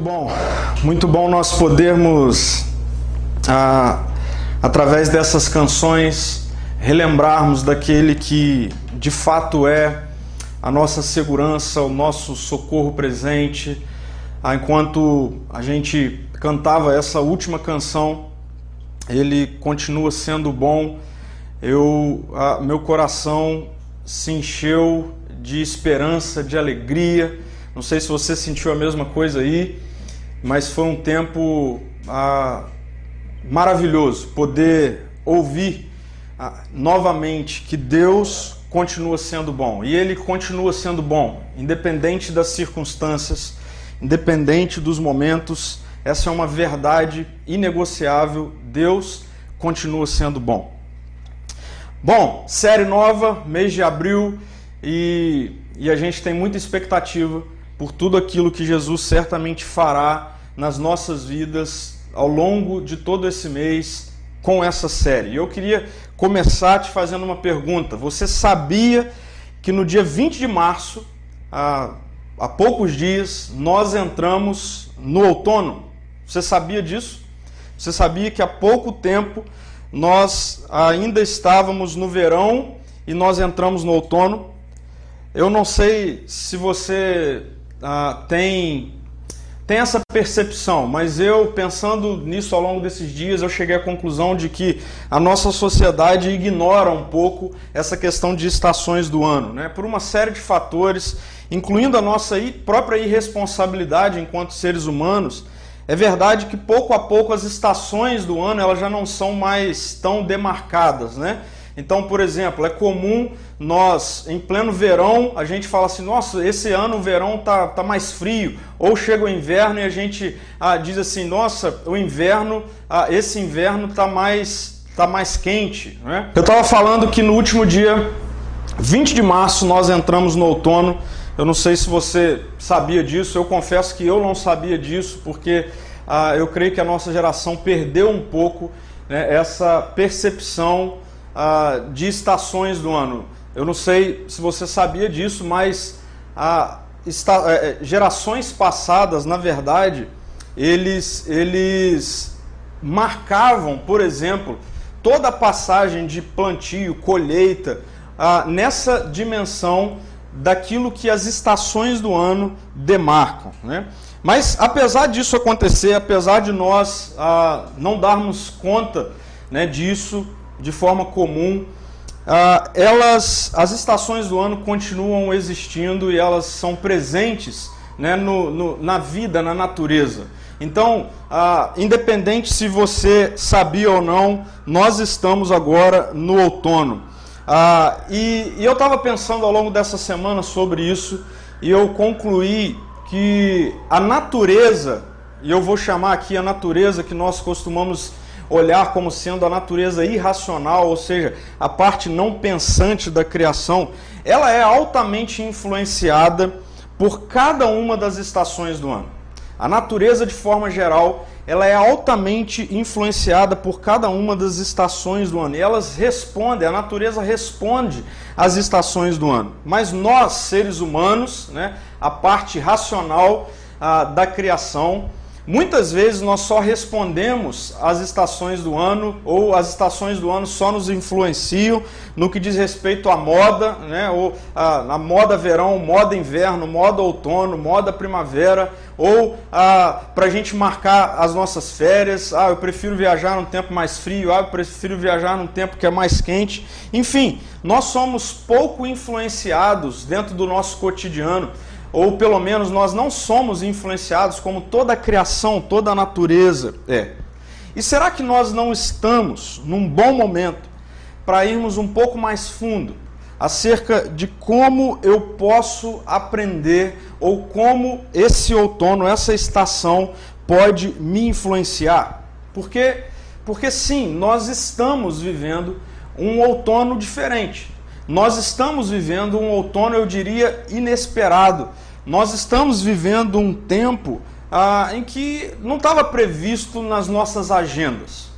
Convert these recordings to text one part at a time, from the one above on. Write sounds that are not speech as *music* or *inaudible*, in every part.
Muito bom, muito bom nós podermos, ah, através dessas canções, relembrarmos daquele que de fato é a nossa segurança, o nosso socorro presente. Ah, enquanto a gente cantava essa última canção, ele continua sendo bom. Eu, ah, meu coração se encheu de esperança, de alegria. Não sei se você sentiu a mesma coisa aí, mas foi um tempo ah, maravilhoso poder ouvir ah, novamente que Deus continua sendo bom e Ele continua sendo bom, independente das circunstâncias, independente dos momentos. Essa é uma verdade inegociável. Deus continua sendo bom. Bom, série nova, mês de abril, e, e a gente tem muita expectativa por tudo aquilo que Jesus certamente fará nas nossas vidas ao longo de todo esse mês com essa série. Eu queria começar te fazendo uma pergunta. Você sabia que no dia 20 de março, há, há poucos dias, nós entramos no outono? Você sabia disso? Você sabia que há pouco tempo nós ainda estávamos no verão e nós entramos no outono. Eu não sei se você ah, tem, tem essa percepção, mas eu, pensando nisso ao longo desses dias, eu cheguei à conclusão de que a nossa sociedade ignora um pouco essa questão de estações do ano, né? por uma série de fatores, incluindo a nossa própria irresponsabilidade enquanto seres humanos é verdade que pouco a pouco as estações do ano elas já não são mais tão demarcadas, né? Então, por exemplo, é comum nós, em pleno verão, a gente fala assim, nossa, esse ano o verão tá, tá mais frio. Ou chega o inverno e a gente ah, diz assim, nossa, o inverno, ah, esse inverno tá mais, tá mais quente. Né? Eu estava falando que no último dia, 20 de março, nós entramos no outono. Eu não sei se você sabia disso, eu confesso que eu não sabia disso, porque ah, eu creio que a nossa geração perdeu um pouco né, essa percepção ah, de estações do ano. Eu não sei se você sabia disso, mas ah, está, é, gerações passadas, na verdade, eles, eles marcavam, por exemplo, toda a passagem de plantio, colheita, ah, nessa dimensão daquilo que as estações do ano demarcam. Né? Mas apesar disso acontecer, apesar de nós ah, não darmos conta né, disso de forma comum, ah, elas, as estações do ano continuam existindo e elas são presentes né, no, no, na vida, na natureza. Então, ah, independente se você sabia ou não, nós estamos agora no outono. Ah, e, e eu estava pensando ao longo dessa semana sobre isso e eu concluí que a natureza, e eu vou chamar aqui a natureza que nós costumamos olhar como sendo a natureza irracional, ou seja, a parte não pensante da criação, ela é altamente influenciada por cada uma das estações do ano. A natureza, de forma geral, ela é altamente influenciada por cada uma das estações do ano. E elas respondem, a natureza responde às estações do ano. Mas nós, seres humanos, né, a parte racional ah, da criação, Muitas vezes nós só respondemos às estações do ano, ou as estações do ano só nos influenciam no que diz respeito à moda, né? ou a, a moda verão, moda inverno, moda outono, moda primavera, ou para a gente marcar as nossas férias. Ah, eu prefiro viajar num tempo mais frio, ah, eu prefiro viajar num tempo que é mais quente. Enfim, nós somos pouco influenciados dentro do nosso cotidiano ou pelo menos nós não somos influenciados como toda a criação, toda a natureza é. E será que nós não estamos num bom momento para irmos um pouco mais fundo acerca de como eu posso aprender ou como esse outono, essa estação pode me influenciar? Porque porque sim, nós estamos vivendo um outono diferente. Nós estamos vivendo um outono, eu diria, inesperado. Nós estamos vivendo um tempo ah, em que não estava previsto nas nossas agendas.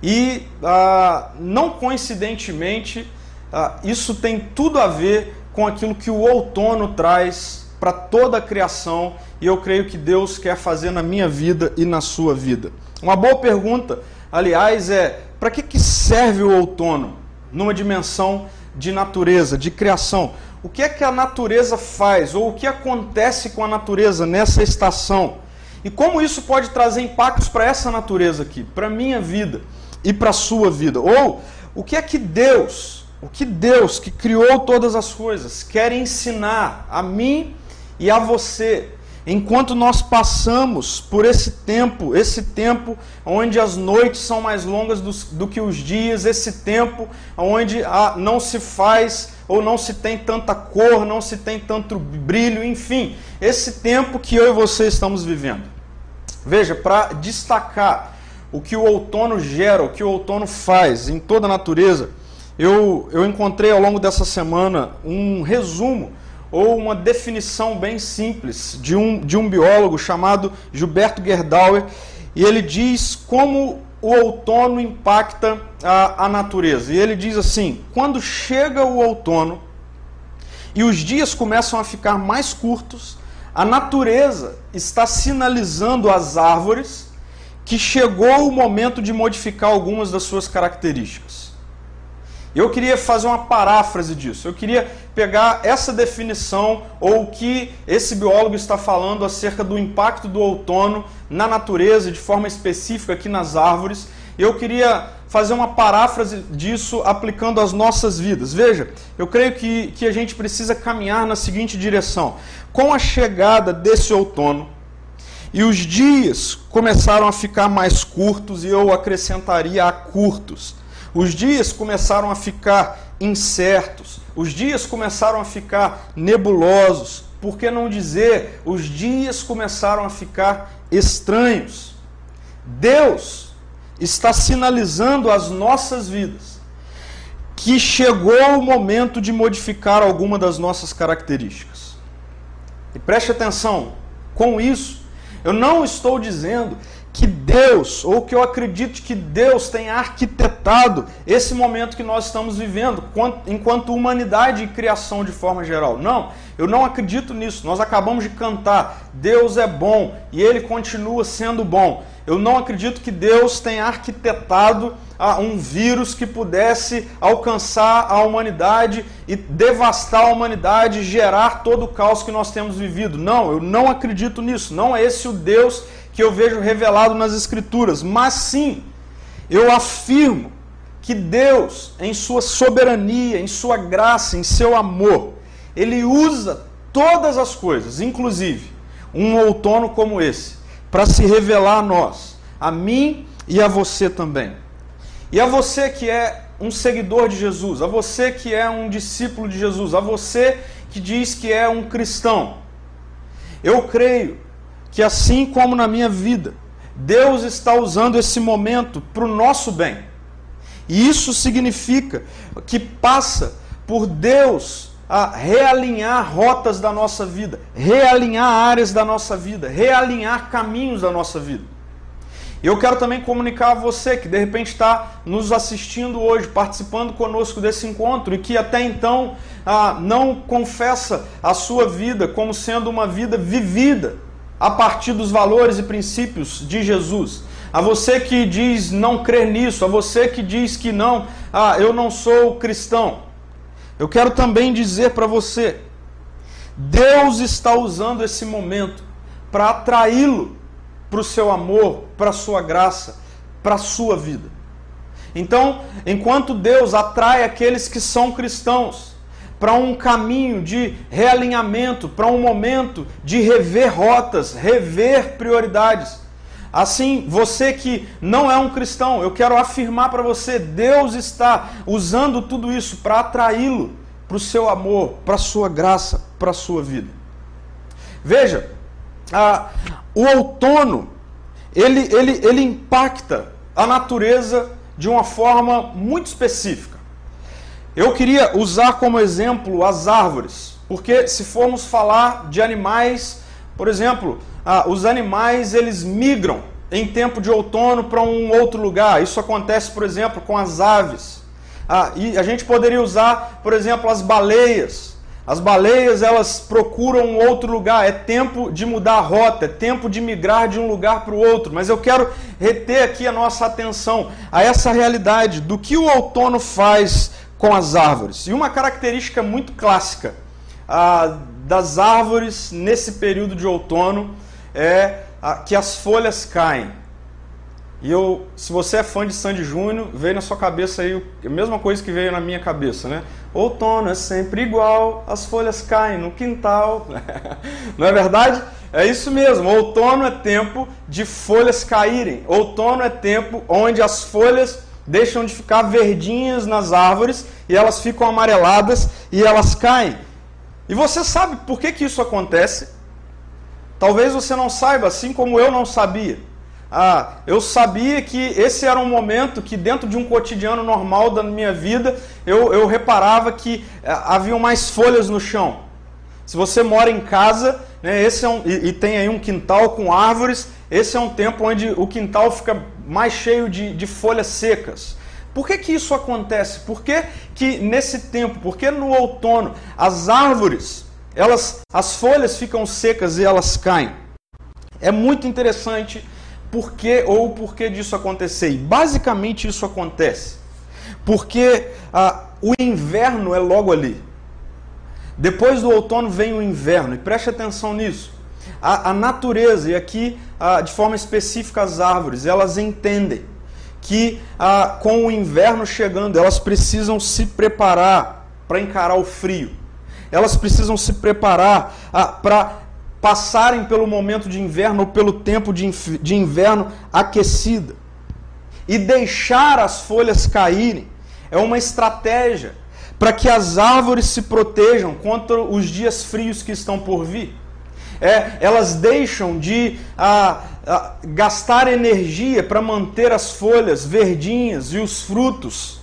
E, ah, não coincidentemente, ah, isso tem tudo a ver com aquilo que o outono traz para toda a criação e eu creio que Deus quer fazer na minha vida e na sua vida. Uma boa pergunta, aliás, é para que, que serve o outono numa dimensão de natureza, de criação? O que é que a natureza faz ou o que acontece com a natureza nessa estação? E como isso pode trazer impactos para essa natureza aqui, para a minha vida e para a sua vida? Ou o que é que Deus, o que Deus que criou todas as coisas, quer ensinar a mim e a você enquanto nós passamos por esse tempo, esse tempo onde as noites são mais longas do, do que os dias, esse tempo onde ah, não se faz ou não se tem tanta cor, não se tem tanto brilho, enfim, esse tempo que eu e você estamos vivendo. Veja, para destacar o que o outono gera, o que o outono faz em toda a natureza, eu, eu encontrei ao longo dessa semana um resumo ou uma definição bem simples de um, de um biólogo chamado Gilberto Gerdauer, e ele diz como o outono impacta a, a natureza. E ele diz assim: quando chega o outono e os dias começam a ficar mais curtos, a natureza está sinalizando às árvores que chegou o momento de modificar algumas das suas características. Eu queria fazer uma paráfrase disso. Eu queria pegar essa definição ou o que esse biólogo está falando acerca do impacto do outono na natureza, de forma específica aqui nas árvores. Eu queria fazer uma paráfrase disso aplicando às nossas vidas. Veja, eu creio que, que a gente precisa caminhar na seguinte direção. Com a chegada desse outono, e os dias começaram a ficar mais curtos, e eu acrescentaria a curtos os dias começaram a ficar incertos, os dias começaram a ficar nebulosos, por que não dizer, os dias começaram a ficar estranhos. Deus está sinalizando às nossas vidas que chegou o momento de modificar alguma das nossas características. E preste atenção, com isso, eu não estou dizendo que Deus, ou que eu acredito que Deus tenha arquitetado esse momento que nós estamos vivendo, enquanto humanidade e criação de forma geral. Não, eu não acredito nisso. Nós acabamos de cantar, Deus é bom e ele continua sendo bom. Eu não acredito que Deus tenha arquitetado ah, um vírus que pudesse alcançar a humanidade e devastar a humanidade, gerar todo o caos que nós temos vivido. Não, eu não acredito nisso. Não é esse o Deus que eu vejo revelado nas Escrituras, mas sim, eu afirmo que Deus, em sua soberania, em sua graça, em seu amor, ele usa todas as coisas, inclusive um outono como esse, para se revelar a nós, a mim e a você também. E a você que é um seguidor de Jesus, a você que é um discípulo de Jesus, a você que diz que é um cristão. Eu creio que assim como na minha vida, Deus está usando esse momento para o nosso bem. E isso significa que passa por Deus a realinhar rotas da nossa vida, realinhar áreas da nossa vida, realinhar caminhos da nossa vida. Eu quero também comunicar a você que de repente está nos assistindo hoje, participando conosco desse encontro e que até então ah, não confessa a sua vida como sendo uma vida vivida a partir dos valores e princípios de Jesus. A você que diz não crer nisso, a você que diz que não, ah, eu não sou cristão. Eu quero também dizer para você, Deus está usando esse momento para atraí-lo para o seu amor, para a sua graça, para a sua vida. Então, enquanto Deus atrai aqueles que são cristãos, para um caminho de realinhamento, para um momento de rever rotas, rever prioridades. Assim, você que não é um cristão, eu quero afirmar para você: Deus está usando tudo isso para atraí-lo para o seu amor, para a sua graça, para a sua vida. Veja, a, o outono ele, ele, ele impacta a natureza de uma forma muito específica. Eu queria usar como exemplo as árvores, porque se formos falar de animais, por exemplo, ah, os animais eles migram em tempo de outono para um outro lugar. Isso acontece, por exemplo, com as aves. Ah, e a gente poderia usar, por exemplo, as baleias. As baleias elas procuram um outro lugar, é tempo de mudar a rota, é tempo de migrar de um lugar para o outro. Mas eu quero reter aqui a nossa atenção a essa realidade do que o outono faz com as árvores. E uma característica muito clássica ah, das árvores nesse período de outono é ah, que as folhas caem. E eu, se você é fã de Sandy Júnior, veio na sua cabeça aí a mesma coisa que veio na minha cabeça, né? Outono é sempre igual, as folhas caem no quintal. *laughs* Não é verdade? É isso mesmo. Outono é tempo de folhas caírem. Outono é tempo onde as folhas deixam de ficar verdinhas nas árvores e elas ficam amareladas e elas caem. E você sabe por que, que isso acontece? Talvez você não saiba, assim como eu não sabia. Ah, eu sabia que esse era um momento que, dentro de um cotidiano normal da minha vida, eu, eu reparava que eh, haviam mais folhas no chão. Se você mora em casa né, esse é um, e, e, tem aí um quintal com árvores, esse é um tempo onde o quintal fica mais cheio de, de folhas secas. Por que, que isso acontece? Por que, que nesse tempo, porque no outono, as árvores, elas, as folhas ficam secas e elas caem? É muito interessante por que ou o porquê disso acontecer. E basicamente isso acontece porque ah, o inverno é logo ali. Depois do outono vem o inverno, e preste atenção nisso. A, a natureza, e aqui ah, de forma específica as árvores, elas entendem que ah, com o inverno chegando, elas precisam se preparar para encarar o frio. Elas precisam se preparar para passarem pelo momento de inverno ou pelo tempo de, de inverno aquecida. E deixar as folhas caírem é uma estratégia para que as árvores se protejam contra os dias frios que estão por vir. É, elas deixam de a, a, gastar energia para manter as folhas verdinhas e os frutos.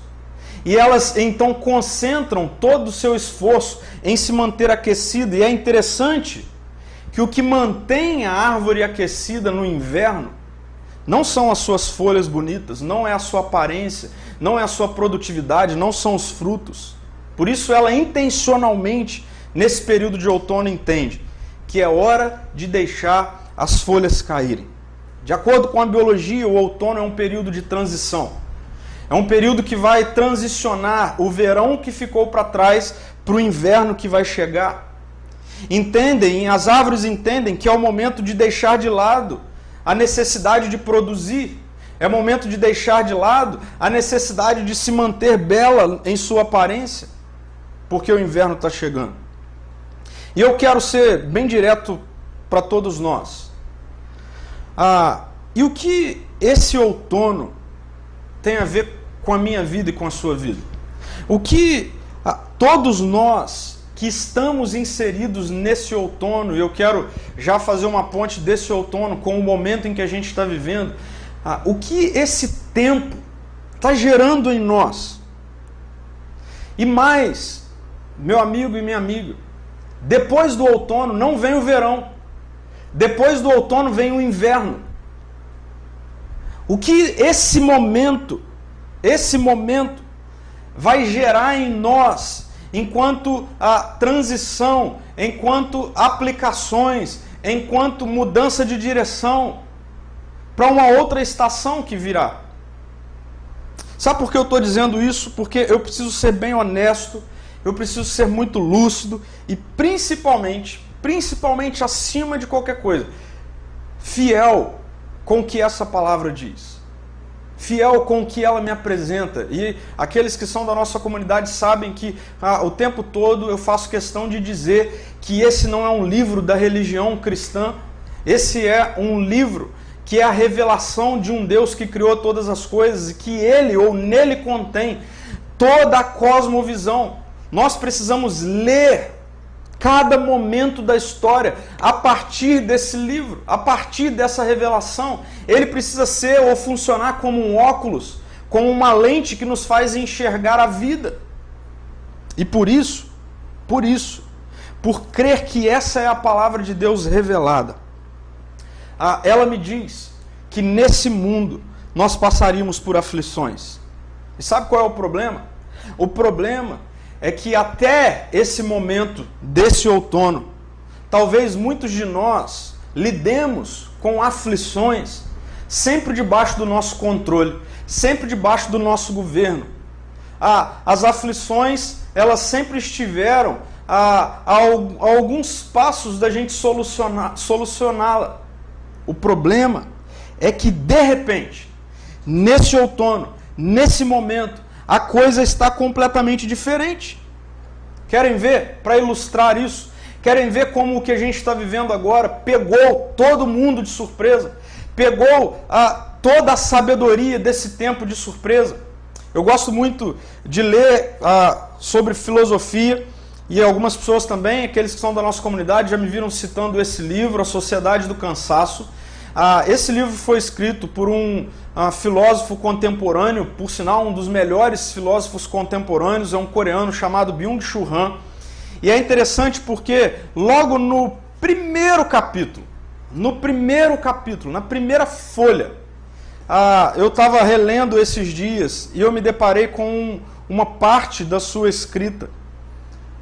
E elas então concentram todo o seu esforço em se manter aquecida. E é interessante que o que mantém a árvore aquecida no inverno não são as suas folhas bonitas, não é a sua aparência, não é a sua produtividade, não são os frutos. Por isso ela intencionalmente, nesse período de outono, entende que é hora de deixar as folhas caírem. De acordo com a biologia, o outono é um período de transição. É um período que vai transicionar o verão que ficou para trás para o inverno que vai chegar. Entendem, as árvores entendem que é o momento de deixar de lado a necessidade de produzir, é momento de deixar de lado a necessidade de se manter bela em sua aparência, porque o inverno está chegando. E eu quero ser bem direto para todos nós. Ah, e o que esse outono tem a ver com a minha vida e com a sua vida? O que ah, todos nós que estamos inseridos nesse outono, e eu quero já fazer uma ponte desse outono com o momento em que a gente está vivendo, ah, o que esse tempo está gerando em nós. E mais, meu amigo e minha amiga, depois do outono não vem o verão, depois do outono vem o inverno. O que esse momento, esse momento, vai gerar em nós enquanto a transição, enquanto aplicações, enquanto mudança de direção para uma outra estação que virá. Sabe por que eu estou dizendo isso? Porque eu preciso ser bem honesto, eu preciso ser muito lúcido e principalmente, principalmente acima de qualquer coisa, fiel com o que essa palavra diz fiel com o que ela me apresenta. E aqueles que são da nossa comunidade sabem que ah, o tempo todo eu faço questão de dizer que esse não é um livro da religião cristã, esse é um livro que é a revelação de um Deus que criou todas as coisas e que ele ou nele contém toda a cosmovisão. Nós precisamos ler cada momento da história a partir desse livro, a partir dessa revelação. Ele precisa ser ou funcionar como um óculos, como uma lente que nos faz enxergar a vida. E por isso, por isso, por crer que essa é a palavra de Deus revelada, ela me diz que nesse mundo nós passaríamos por aflições. E sabe qual é o problema? O problema é que até esse momento desse outono, talvez muitos de nós lidemos com aflições sempre debaixo do nosso controle, sempre debaixo do nosso governo. Ah, as aflições, elas sempre estiveram a, a, a alguns passos da gente solucioná-la. O problema é que, de repente, nesse outono, nesse momento, a coisa está completamente diferente. Querem ver? Para ilustrar isso, querem ver como o que a gente está vivendo agora pegou todo mundo de surpresa, pegou a, toda a sabedoria desse tempo de surpresa. Eu gosto muito de ler a, sobre filosofia e algumas pessoas também, aqueles que são da nossa comunidade, já me viram citando esse livro, A Sociedade do Cansaço. Ah, esse livro foi escrito por um ah, filósofo contemporâneo, por sinal, um dos melhores filósofos contemporâneos, é um coreano chamado Byung-Chul Han. E é interessante porque logo no primeiro capítulo, no primeiro capítulo, na primeira folha, ah, eu estava relendo esses dias e eu me deparei com uma parte da sua escrita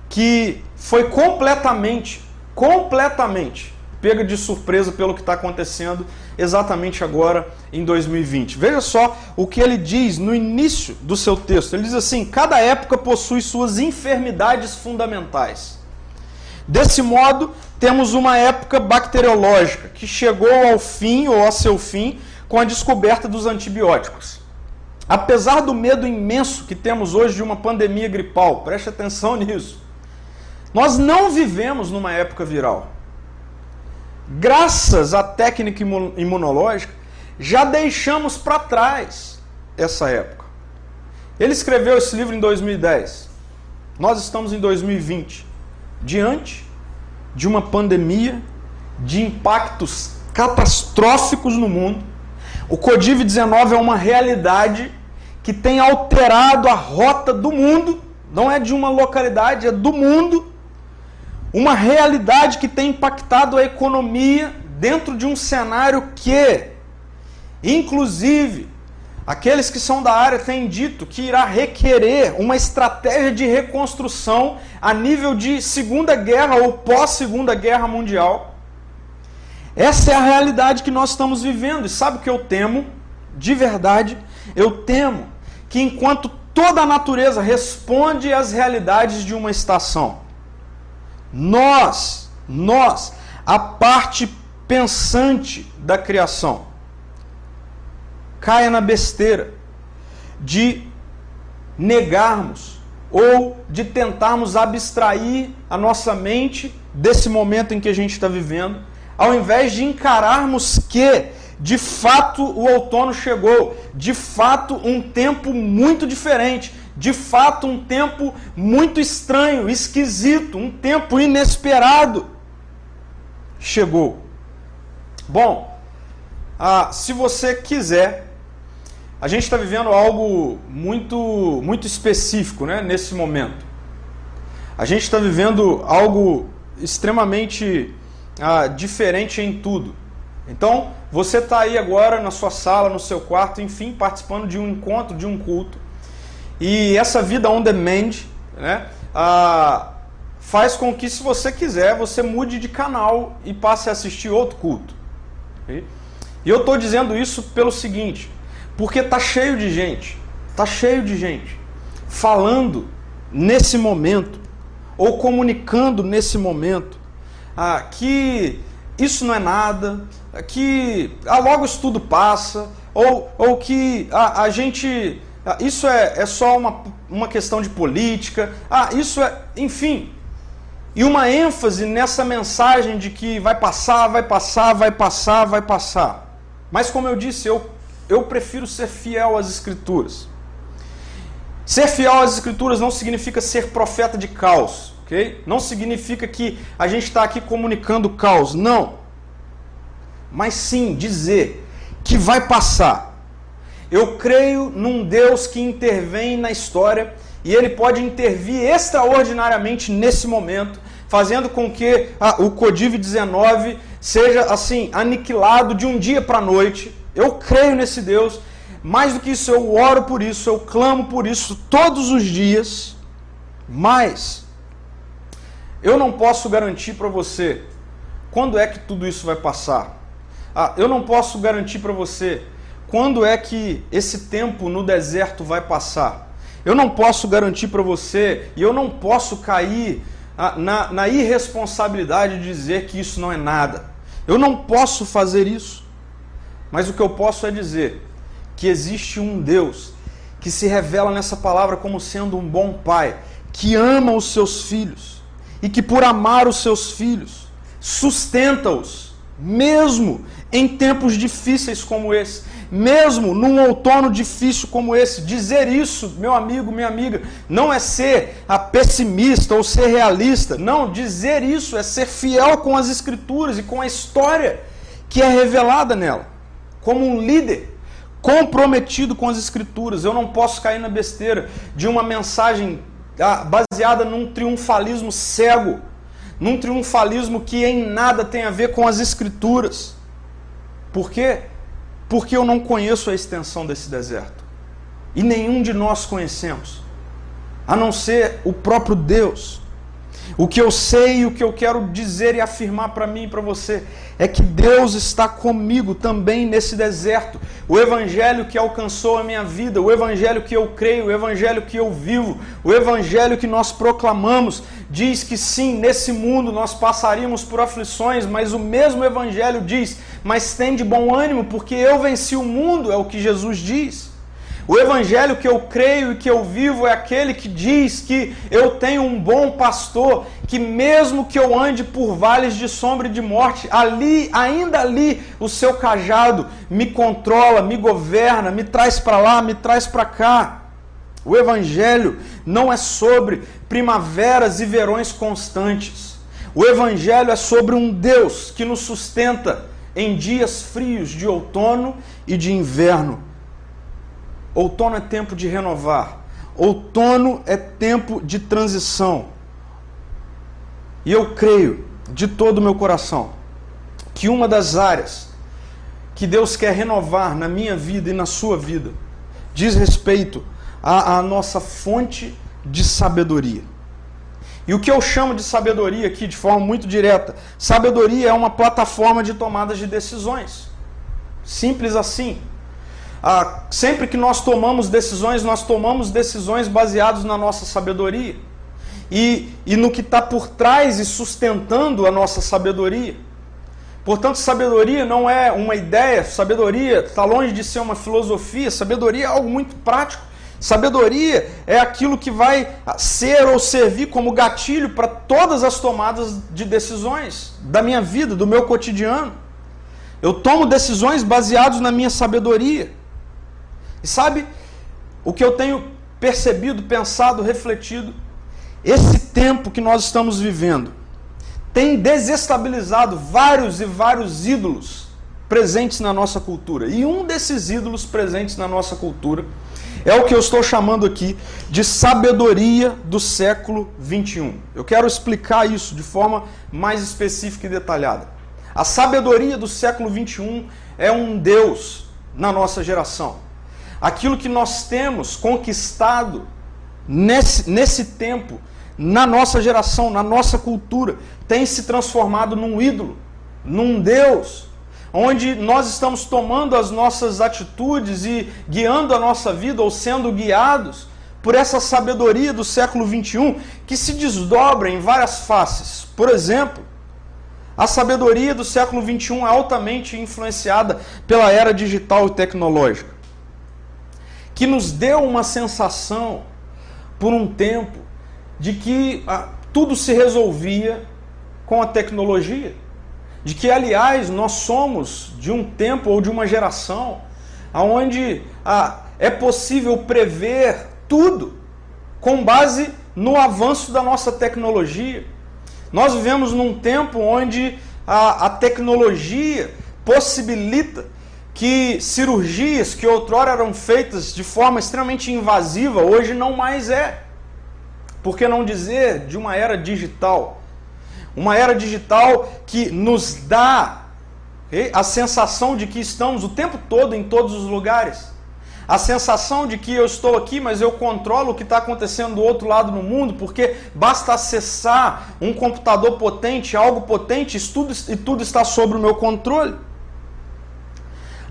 que foi completamente, completamente pega de surpresa pelo que está acontecendo exatamente agora em 2020. Veja só o que ele diz no início do seu texto. Ele diz assim: cada época possui suas enfermidades fundamentais. Desse modo, temos uma época bacteriológica que chegou ao fim ou a seu fim com a descoberta dos antibióticos. Apesar do medo imenso que temos hoje de uma pandemia gripal, preste atenção *laughs* nisso. Nós não vivemos numa época viral graças à técnica imunológica, já deixamos para trás essa época. Ele escreveu esse livro em 2010. Nós estamos em 2020, diante de uma pandemia de impactos catastróficos no mundo. O Codiv-19 é uma realidade que tem alterado a rota do mundo, não é de uma localidade, é do mundo uma realidade que tem impactado a economia dentro de um cenário que, inclusive, aqueles que são da área têm dito que irá requerer uma estratégia de reconstrução a nível de Segunda Guerra ou pós-Segunda Guerra Mundial. Essa é a realidade que nós estamos vivendo. E sabe o que eu temo? De verdade, eu temo que enquanto toda a natureza responde às realidades de uma estação, nós, nós, a parte pensante da criação, caia na besteira de negarmos ou de tentarmos abstrair a nossa mente desse momento em que a gente está vivendo, ao invés de encararmos que, de fato, o outono chegou, de fato, um tempo muito diferente, de fato um tempo muito estranho, esquisito, um tempo inesperado chegou. Bom, ah, se você quiser, a gente está vivendo algo muito, muito específico né, nesse momento. A gente está vivendo algo extremamente ah, diferente em tudo. Então, você está aí agora na sua sala, no seu quarto, enfim, participando de um encontro, de um culto. E essa vida on demand né, ah, faz com que, se você quiser, você mude de canal e passe a assistir outro culto. E eu estou dizendo isso pelo seguinte, porque está cheio de gente, está cheio de gente falando nesse momento, ou comunicando nesse momento, ah, que isso não é nada, que ah, logo isso tudo passa, ou, ou que ah, a gente ah, isso é, é só uma, uma questão de política. Ah, isso é. Enfim. E uma ênfase nessa mensagem de que vai passar, vai passar, vai passar, vai passar. Mas como eu disse, eu, eu prefiro ser fiel às Escrituras. Ser fiel às Escrituras não significa ser profeta de caos, ok? Não significa que a gente está aqui comunicando caos, não. Mas sim dizer que vai passar eu creio num Deus que intervém na história e ele pode intervir extraordinariamente nesse momento, fazendo com que ah, o Codiv-19 seja assim aniquilado de um dia para a noite. Eu creio nesse Deus. Mais do que isso, eu oro por isso, eu clamo por isso todos os dias. Mas eu não posso garantir para você quando é que tudo isso vai passar. Ah, eu não posso garantir para você quando é que esse tempo no deserto vai passar. Eu não posso garantir para você e eu não posso cair ah, na, na irresponsabilidade de dizer que isso não é nada. Eu não posso fazer isso. Mas o que eu posso é dizer que existe um Deus que se revela nessa palavra como sendo um bom pai, que ama os seus filhos e que, por amar os seus filhos, sustenta-os, mesmo em tempos difíceis como esse, mesmo num outono difícil como esse. Dizer isso, meu amigo, minha amiga, não é ser a pessimista ou ser realista. Não, dizer isso é ser fiel com as Escrituras e com a história que é revelada nela, como um líder comprometido com as Escrituras. Eu não posso cair na besteira de uma mensagem ah, baseada num triunfalismo cego, num triunfalismo que em nada tem a ver com as Escrituras. Por quê? Porque eu não conheço a extensão desse deserto. E nenhum de nós conhecemos, a não ser o próprio Deus. O que eu sei o que eu quero dizer e afirmar para mim e para você é que Deus está comigo também nesse deserto. O evangelho que alcançou a minha vida, o evangelho que eu creio, o evangelho que eu vivo, o evangelho que nós proclamamos, diz que sim, nesse mundo nós passaríamos por aflições, mas o mesmo evangelho diz: "Mas tem de bom ânimo, porque eu venci o mundo", é o que Jesus diz. O evangelho que eu creio e que eu vivo é aquele que diz que eu tenho um bom pastor, que mesmo que eu ande por vales de sombra e de morte, ali, ainda ali, o seu cajado me controla, me governa, me traz para lá, me traz para cá. O evangelho não é sobre primaveras e verões constantes. O evangelho é sobre um Deus que nos sustenta em dias frios de outono e de inverno Outono é tempo de renovar. Outono é tempo de transição. E eu creio de todo o meu coração que uma das áreas que Deus quer renovar na minha vida e na sua vida diz respeito à, à nossa fonte de sabedoria. E o que eu chamo de sabedoria aqui, de forma muito direta, sabedoria é uma plataforma de tomadas de decisões. Simples assim. Ah, sempre que nós tomamos decisões, nós tomamos decisões baseadas na nossa sabedoria e, e no que está por trás e sustentando a nossa sabedoria. Portanto, sabedoria não é uma ideia, sabedoria está longe de ser uma filosofia, sabedoria é algo muito prático. Sabedoria é aquilo que vai ser ou servir como gatilho para todas as tomadas de decisões da minha vida, do meu cotidiano. Eu tomo decisões baseadas na minha sabedoria. E sabe o que eu tenho percebido, pensado, refletido? Esse tempo que nós estamos vivendo tem desestabilizado vários e vários ídolos presentes na nossa cultura. E um desses ídolos presentes na nossa cultura é o que eu estou chamando aqui de sabedoria do século 21. Eu quero explicar isso de forma mais específica e detalhada. A sabedoria do século 21 é um Deus na nossa geração aquilo que nós temos conquistado nesse, nesse tempo, na nossa geração, na nossa cultura, tem se transformado num ídolo, num Deus, onde nós estamos tomando as nossas atitudes e guiando a nossa vida ou sendo guiados por essa sabedoria do século 21 que se desdobra em várias faces. Por exemplo, a sabedoria do século 21 é altamente influenciada pela era digital e tecnológica que nos deu uma sensação, por um tempo, de que ah, tudo se resolvia com a tecnologia. De que, aliás, nós somos de um tempo ou de uma geração onde ah, é possível prever tudo com base no avanço da nossa tecnologia. Nós vivemos num tempo onde a, a tecnologia possibilita que cirurgias que outrora eram feitas de forma extremamente invasiva, hoje não mais é. Por que não dizer de uma era digital? Uma era digital que nos dá a sensação de que estamos o tempo todo em todos os lugares. a sensação de que eu estou aqui, mas eu controlo o que está acontecendo do outro lado no mundo, porque basta acessar um computador potente, algo potente, tudo, e tudo está sob o meu controle.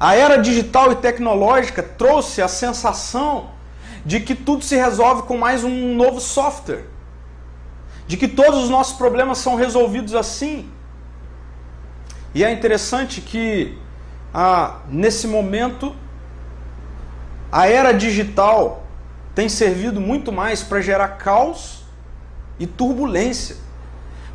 A era digital e tecnológica trouxe a sensação de que tudo se resolve com mais um novo software, de que todos os nossos problemas são resolvidos assim. E é interessante que ah, nesse momento a era digital tem servido muito mais para gerar caos e turbulência.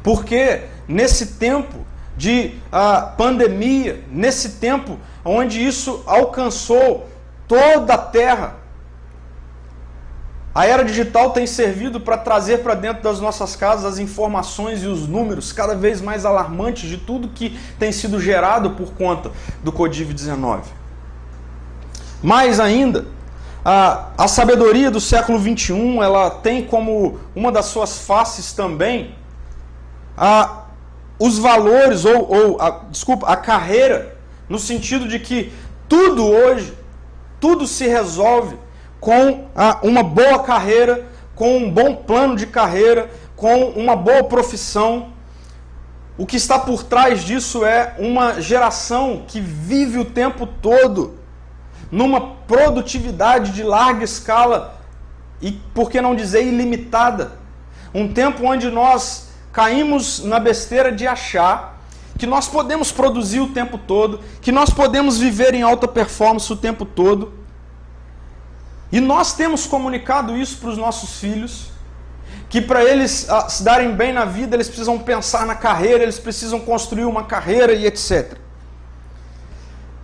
Porque nesse tempo de ah, pandemia, nesse tempo onde isso alcançou toda a terra, a era digital tem servido para trazer para dentro das nossas casas as informações e os números cada vez mais alarmantes de tudo que tem sido gerado por conta do Covid-19. Mais ainda, a, a sabedoria do século XXI ela tem como uma das suas faces também a, os valores, ou, ou a, desculpa, a carreira, no sentido de que tudo hoje, tudo se resolve com uma boa carreira, com um bom plano de carreira, com uma boa profissão. O que está por trás disso é uma geração que vive o tempo todo numa produtividade de larga escala e, por que não dizer, ilimitada. Um tempo onde nós caímos na besteira de achar que nós podemos produzir o tempo todo, que nós podemos viver em alta performance o tempo todo e nós temos comunicado isso para os nossos filhos, que para eles ah, se darem bem na vida, eles precisam pensar na carreira, eles precisam construir uma carreira e etc.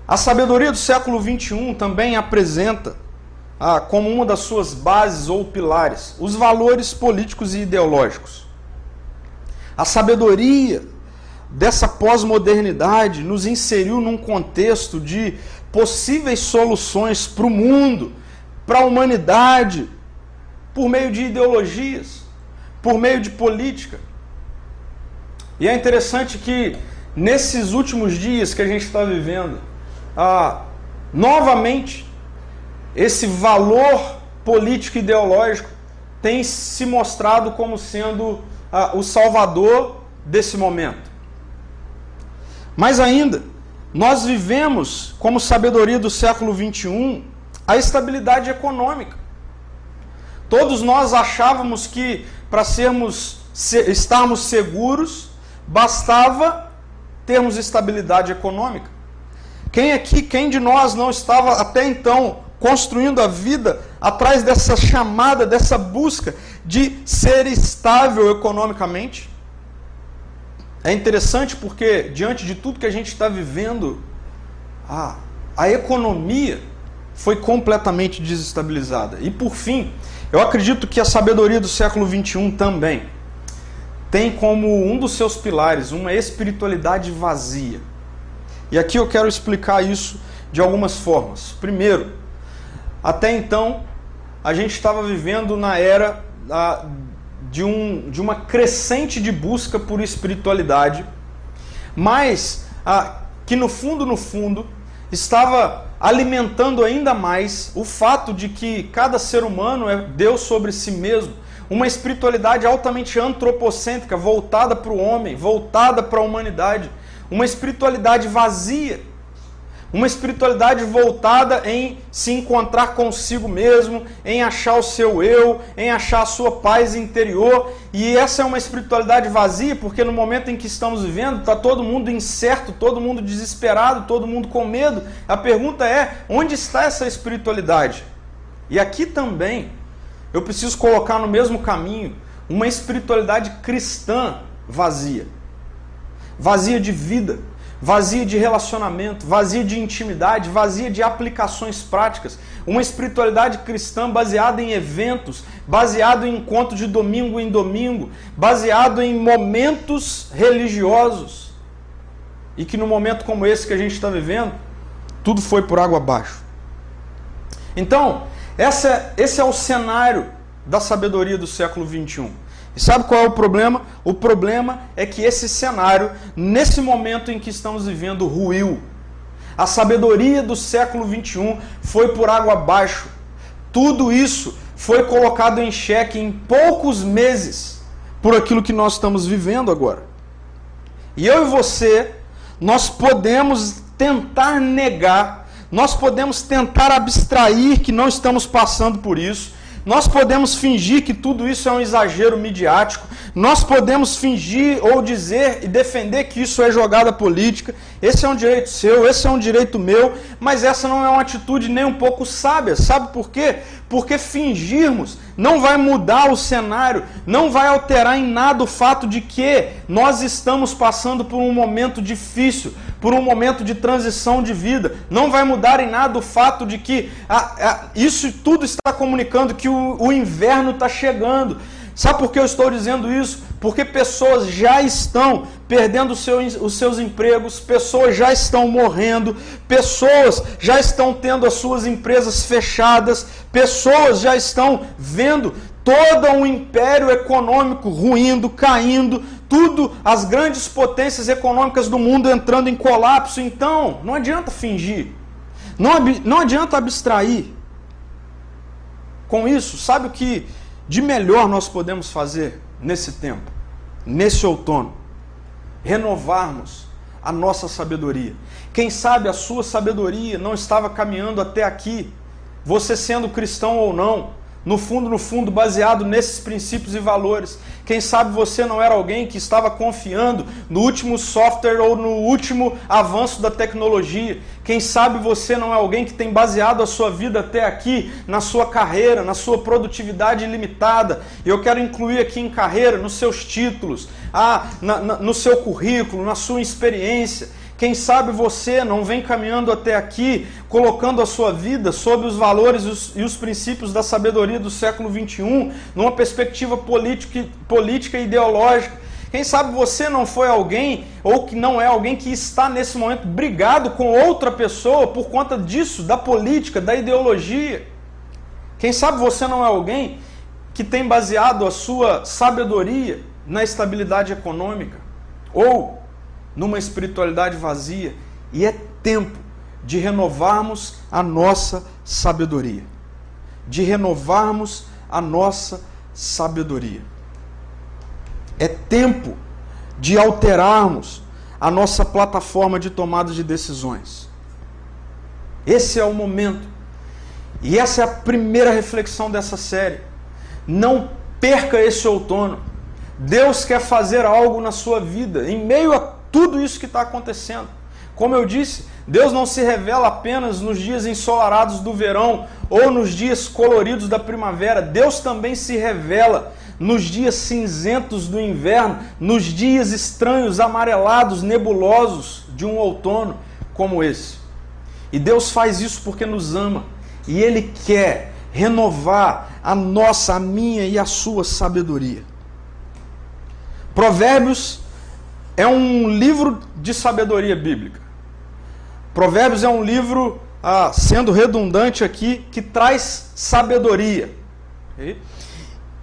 A sabedoria do século XXI também apresenta ah, como uma das suas bases ou pilares os valores políticos e ideológicos. A sabedoria dessa pós-modernidade nos inseriu num contexto de possíveis soluções para o mundo para a humanidade por meio de ideologias, por meio de política. E é interessante que nesses últimos dias que a gente está vivendo, ah, novamente, esse valor político ideológico tem se mostrado como sendo ah, o salvador desse momento. Mais ainda, nós vivemos, como sabedoria do século 21, a estabilidade econômica. Todos nós achávamos que para sermos estarmos seguros bastava termos estabilidade econômica. Quem aqui, quem de nós não estava até então construindo a vida atrás dessa chamada, dessa busca de ser estável economicamente? É interessante porque diante de tudo que a gente está vivendo, a, a economia foi completamente desestabilizada. E por fim, eu acredito que a sabedoria do século XXI também tem como um dos seus pilares uma espiritualidade vazia. E aqui eu quero explicar isso de algumas formas. Primeiro, até então, a gente estava vivendo na era ah, de, um, de uma crescente de busca por espiritualidade, mas ah, que no fundo, no fundo, estava alimentando ainda mais o fato de que cada ser humano é Deus sobre si mesmo, uma espiritualidade altamente antropocêntrica, voltada para o homem, voltada para a humanidade, uma espiritualidade vazia uma espiritualidade voltada em se encontrar consigo mesmo, em achar o seu eu, em achar a sua paz interior. E essa é uma espiritualidade vazia, porque no momento em que estamos vivendo, está todo mundo incerto, todo mundo desesperado, todo mundo com medo. A pergunta é: onde está essa espiritualidade? E aqui também eu preciso colocar no mesmo caminho uma espiritualidade cristã vazia vazia de vida vazia de relacionamento, vazia de intimidade, vazia de aplicações práticas. Uma espiritualidade cristã baseada em eventos, baseado em encontros de domingo em domingo, baseado em momentos religiosos. E que no momento como esse que a gente está vivendo, tudo foi por água abaixo. Então, essa, esse é o cenário da sabedoria do século 21. E sabe qual é o problema? O problema é que esse cenário, nesse momento em que estamos vivendo, ruiu. A sabedoria do século 21 foi por água abaixo. Tudo isso foi colocado em xeque em poucos meses por aquilo que nós estamos vivendo agora. E eu e você, nós podemos tentar negar, nós podemos tentar abstrair que não estamos passando por isso, nós podemos fingir que tudo isso é um exagero midiático, nós podemos fingir ou dizer e defender que isso é jogada política. Esse é um direito seu, esse é um direito meu, mas essa não é uma atitude nem um pouco sábia. Sabe por quê? Porque fingirmos não vai mudar o cenário, não vai alterar em nada o fato de que nós estamos passando por um momento difícil, por um momento de transição de vida. Não vai mudar em nada o fato de que a, a, isso tudo está comunicando que o, o inverno está chegando. Sabe por que eu estou dizendo isso? Porque pessoas já estão perdendo os seus empregos, pessoas já estão morrendo, pessoas já estão tendo as suas empresas fechadas, pessoas já estão vendo todo um império econômico ruindo, caindo, tudo, as grandes potências econômicas do mundo entrando em colapso. Então, não adianta fingir, não, não adianta abstrair. Com isso, sabe o que de melhor nós podemos fazer nesse tempo, nesse outono? Renovarmos a nossa sabedoria. Quem sabe a sua sabedoria não estava caminhando até aqui, você sendo cristão ou não, no fundo, no fundo, baseado nesses princípios e valores. Quem sabe você não era alguém que estava confiando no último software ou no último avanço da tecnologia. Quem sabe você não é alguém que tem baseado a sua vida até aqui na sua carreira, na sua produtividade ilimitada. Eu quero incluir aqui em carreira, nos seus títulos, ah, na, na, no seu currículo, na sua experiência. Quem sabe você não vem caminhando até aqui, colocando a sua vida sob os valores e os, os princípios da sabedoria do século XXI, numa perspectiva política, política e ideológica. Quem sabe você não foi alguém, ou que não é alguém que está nesse momento brigado com outra pessoa por conta disso, da política, da ideologia. Quem sabe você não é alguém que tem baseado a sua sabedoria na estabilidade econômica, ou numa espiritualidade vazia, e é tempo de renovarmos a nossa sabedoria. De renovarmos a nossa sabedoria. É tempo de alterarmos a nossa plataforma de tomada de decisões. Esse é o momento. E essa é a primeira reflexão dessa série. Não perca esse outono. Deus quer fazer algo na sua vida, em meio a tudo isso que está acontecendo. Como eu disse, Deus não se revela apenas nos dias ensolarados do verão ou nos dias coloridos da primavera. Deus também se revela nos dias cinzentos do inverno, nos dias estranhos, amarelados, nebulosos de um outono como esse. E Deus faz isso porque nos ama e Ele quer renovar a nossa, a minha e a sua sabedoria. Provérbios é um livro de sabedoria bíblica. Provérbios é um livro, ah, sendo redundante aqui, que traz sabedoria.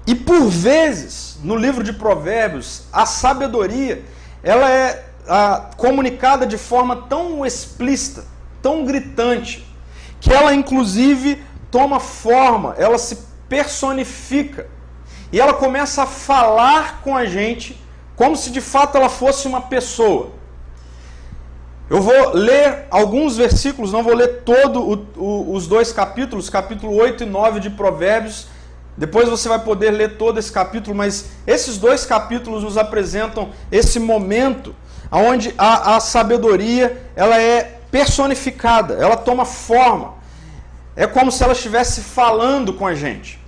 E por vezes, no livro de Provérbios, a sabedoria ela é ah, comunicada de forma tão explícita, tão gritante, que ela inclusive toma forma, ela se personifica e ela começa a falar com a gente como se de fato ela fosse uma pessoa. Eu vou ler alguns versículos, não vou ler todos os dois capítulos, capítulo 8 e 9 de Provérbios. Depois você vai poder ler todo esse capítulo, mas esses dois capítulos nos apresentam esse momento onde a, a sabedoria ela é personificada, ela toma forma. É como se ela estivesse falando com a gente.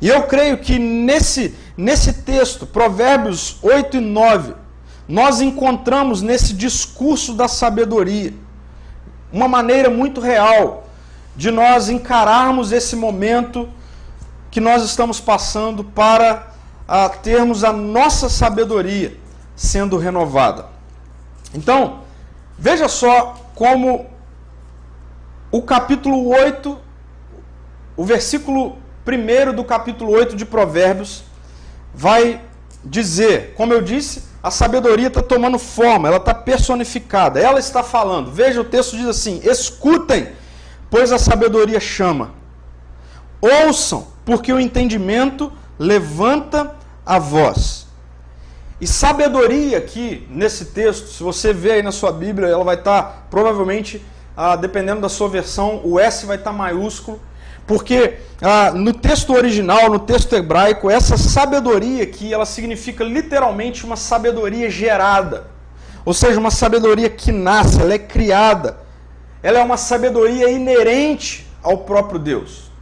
E eu creio que nesse, nesse texto, Provérbios 8 e 9, nós encontramos nesse discurso da sabedoria uma maneira muito real de nós encararmos esse momento que nós estamos passando para a, termos a nossa sabedoria sendo renovada. Então, veja só como o capítulo 8, o versículo 1 do capítulo 8 de Provérbios, vai dizer, como eu disse, a sabedoria está tomando forma, ela está personificada, ela está falando. Veja, o texto diz assim: escutem, pois a sabedoria chama. Ouçam, porque o entendimento levanta a voz. E sabedoria aqui, nesse texto, se você vê aí na sua Bíblia, ela vai estar, tá, provavelmente, ah, dependendo da sua versão, o S vai estar tá maiúsculo, porque ah, no texto original, no texto hebraico, essa sabedoria aqui, ela significa literalmente uma sabedoria gerada. Ou seja, uma sabedoria que nasce, ela é criada. Ela é uma sabedoria inerente ao próprio Deus.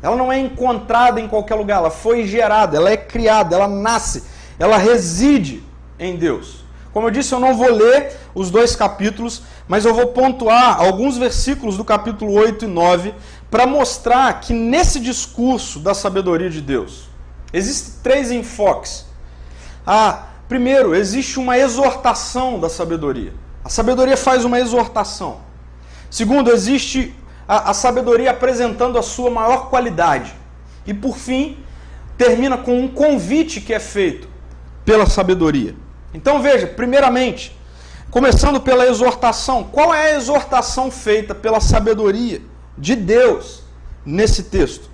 Ela não é encontrada em qualquer lugar, ela foi gerada, ela é criada, ela nasce ela reside em Deus. Como eu disse, eu não vou ler os dois capítulos, mas eu vou pontuar alguns versículos do capítulo 8 e 9 para mostrar que nesse discurso da sabedoria de Deus existem três enfoques. Ah, primeiro, existe uma exortação da sabedoria. A sabedoria faz uma exortação. Segundo, existe a, a sabedoria apresentando a sua maior qualidade. E por fim, termina com um convite que é feito pela sabedoria. Então veja, primeiramente, começando pela exortação, qual é a exortação feita pela sabedoria de Deus nesse texto?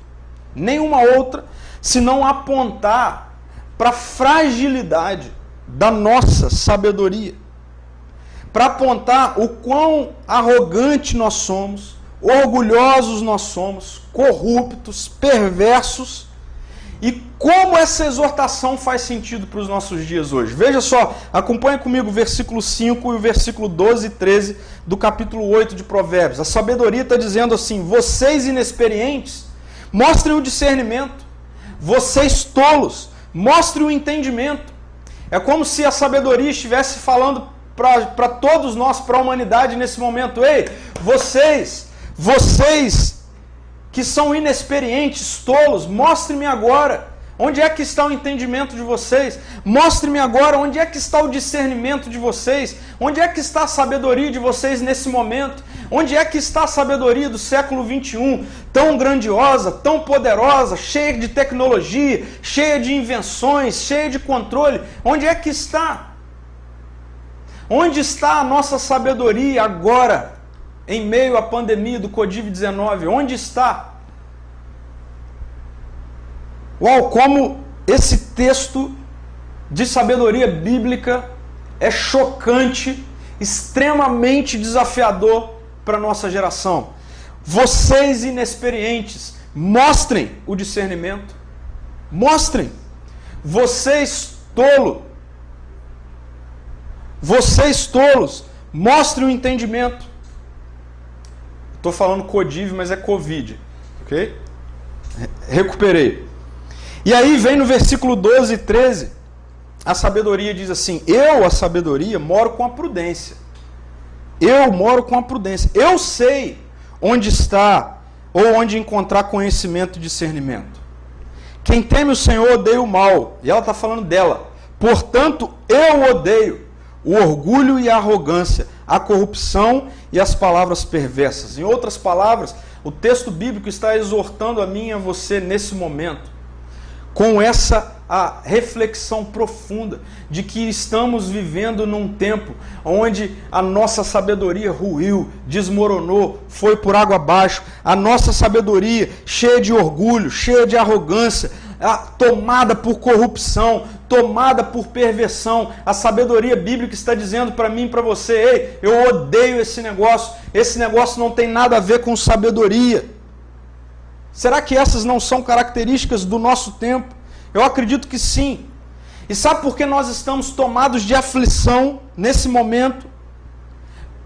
Nenhuma outra senão apontar para a fragilidade da nossa sabedoria, para apontar o quão arrogante nós somos, orgulhosos nós somos, corruptos, perversos e como essa exortação faz sentido para os nossos dias hoje? Veja só, acompanhe comigo o versículo 5 e o versículo 12 e 13 do capítulo 8 de Provérbios. A sabedoria está dizendo assim: vocês inexperientes, mostrem o discernimento, vocês tolos, mostrem o entendimento. É como se a sabedoria estivesse falando para todos nós, para a humanidade nesse momento: ei, vocês, vocês que são inexperientes, tolos, mostre-me agora. Onde é que está o entendimento de vocês? Mostre-me agora onde é que está o discernimento de vocês? Onde é que está a sabedoria de vocês nesse momento? Onde é que está a sabedoria do século 21, tão grandiosa, tão poderosa, cheia de tecnologia, cheia de invenções, cheia de controle? Onde é que está? Onde está a nossa sabedoria agora? Em meio à pandemia do Covid-19? Onde está? Uau, como esse texto de sabedoria bíblica é chocante, extremamente desafiador para a nossa geração. Vocês inexperientes, mostrem o discernimento. Mostrem. Vocês tolo. Vocês tolos, mostrem o entendimento. Estou falando Codiv, mas é Covid. Ok? Recuperei. E aí vem no versículo 12 e 13, a sabedoria diz assim: Eu, a sabedoria, moro com a prudência. Eu moro com a prudência. Eu sei onde está ou onde encontrar conhecimento e discernimento. Quem teme o Senhor odeia o mal. E ela está falando dela. Portanto, eu odeio o orgulho e a arrogância, a corrupção e as palavras perversas. Em outras palavras, o texto bíblico está exortando a mim e a você nesse momento, com essa a reflexão profunda de que estamos vivendo num tempo onde a nossa sabedoria ruiu, desmoronou, foi por água abaixo, a nossa sabedoria cheia de orgulho, cheia de arrogância, tomada por corrupção, tomada por perversão. A sabedoria bíblica está dizendo para mim e para você: ei, eu odeio esse negócio, esse negócio não tem nada a ver com sabedoria. Será que essas não são características do nosso tempo? Eu acredito que sim. E sabe por que nós estamos tomados de aflição nesse momento?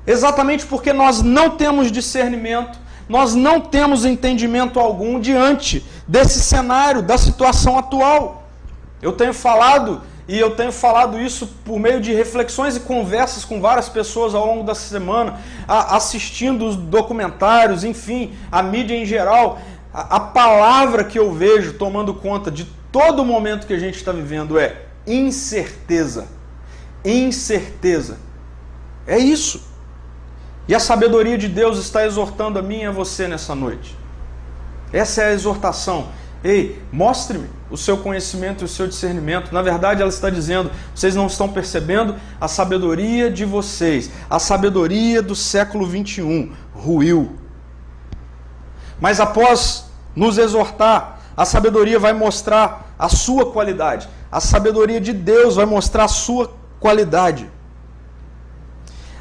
Exatamente porque nós não temos discernimento, nós não temos entendimento algum diante desse cenário, da situação atual. Eu tenho falado e eu tenho falado isso por meio de reflexões e conversas com várias pessoas ao longo da semana, assistindo os documentários, enfim, a mídia em geral. A, palavra que eu vejo tomando conta de todo o momento que a gente está vivendo é incerteza. Incerteza. É isso. E a sabedoria de Deus está exortando a mim e a você nessa noite. Essa é a exortação. Ei, mostre-me o seu conhecimento e o seu discernimento. Na verdade, ela está dizendo: vocês não estão percebendo a sabedoria de vocês, a sabedoria do século 21 ruiu. Mas após nos exortar, a sabedoria vai mostrar a sua qualidade. A sabedoria de Deus vai mostrar a sua qualidade.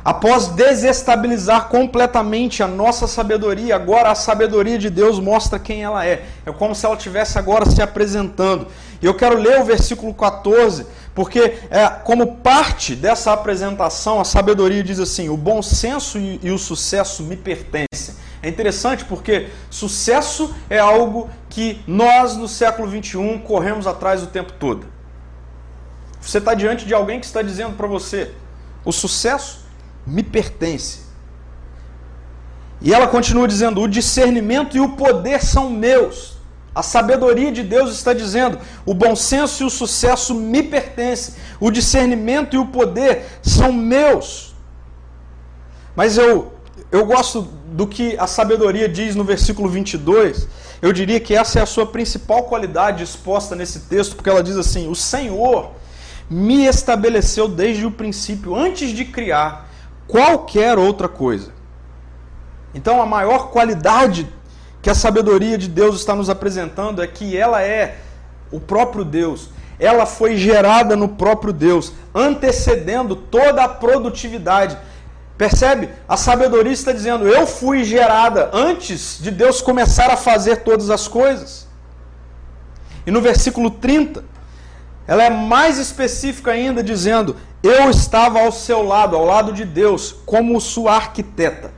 Após desestabilizar completamente a nossa sabedoria, agora a sabedoria de Deus mostra quem ela é. É como se ela estivesse agora se apresentando. E eu quero ler o versículo 14, porque é, como parte dessa apresentação, a sabedoria diz assim: o bom senso e, e o sucesso me pertencem. É interessante porque sucesso é algo que nós no século 21 corremos atrás o tempo todo. Você está diante de alguém que está dizendo para você: o sucesso me pertence. E ela continua dizendo: o discernimento e o poder são meus. A sabedoria de Deus está dizendo: o bom senso e o sucesso me pertencem. O discernimento e o poder são meus. Mas eu, eu gosto do que a sabedoria diz no versículo 22. Eu diria que essa é a sua principal qualidade exposta nesse texto, porque ela diz assim: O Senhor me estabeleceu desde o princípio, antes de criar qualquer outra coisa. Então, a maior qualidade que a sabedoria de Deus está nos apresentando é que ela é o próprio Deus. Ela foi gerada no próprio Deus, antecedendo toda a produtividade. Percebe? A sabedoria está dizendo: eu fui gerada antes de Deus começar a fazer todas as coisas. E no versículo 30, ela é mais específica ainda, dizendo: Eu estava ao seu lado, ao lado de Deus, como sua arquiteta.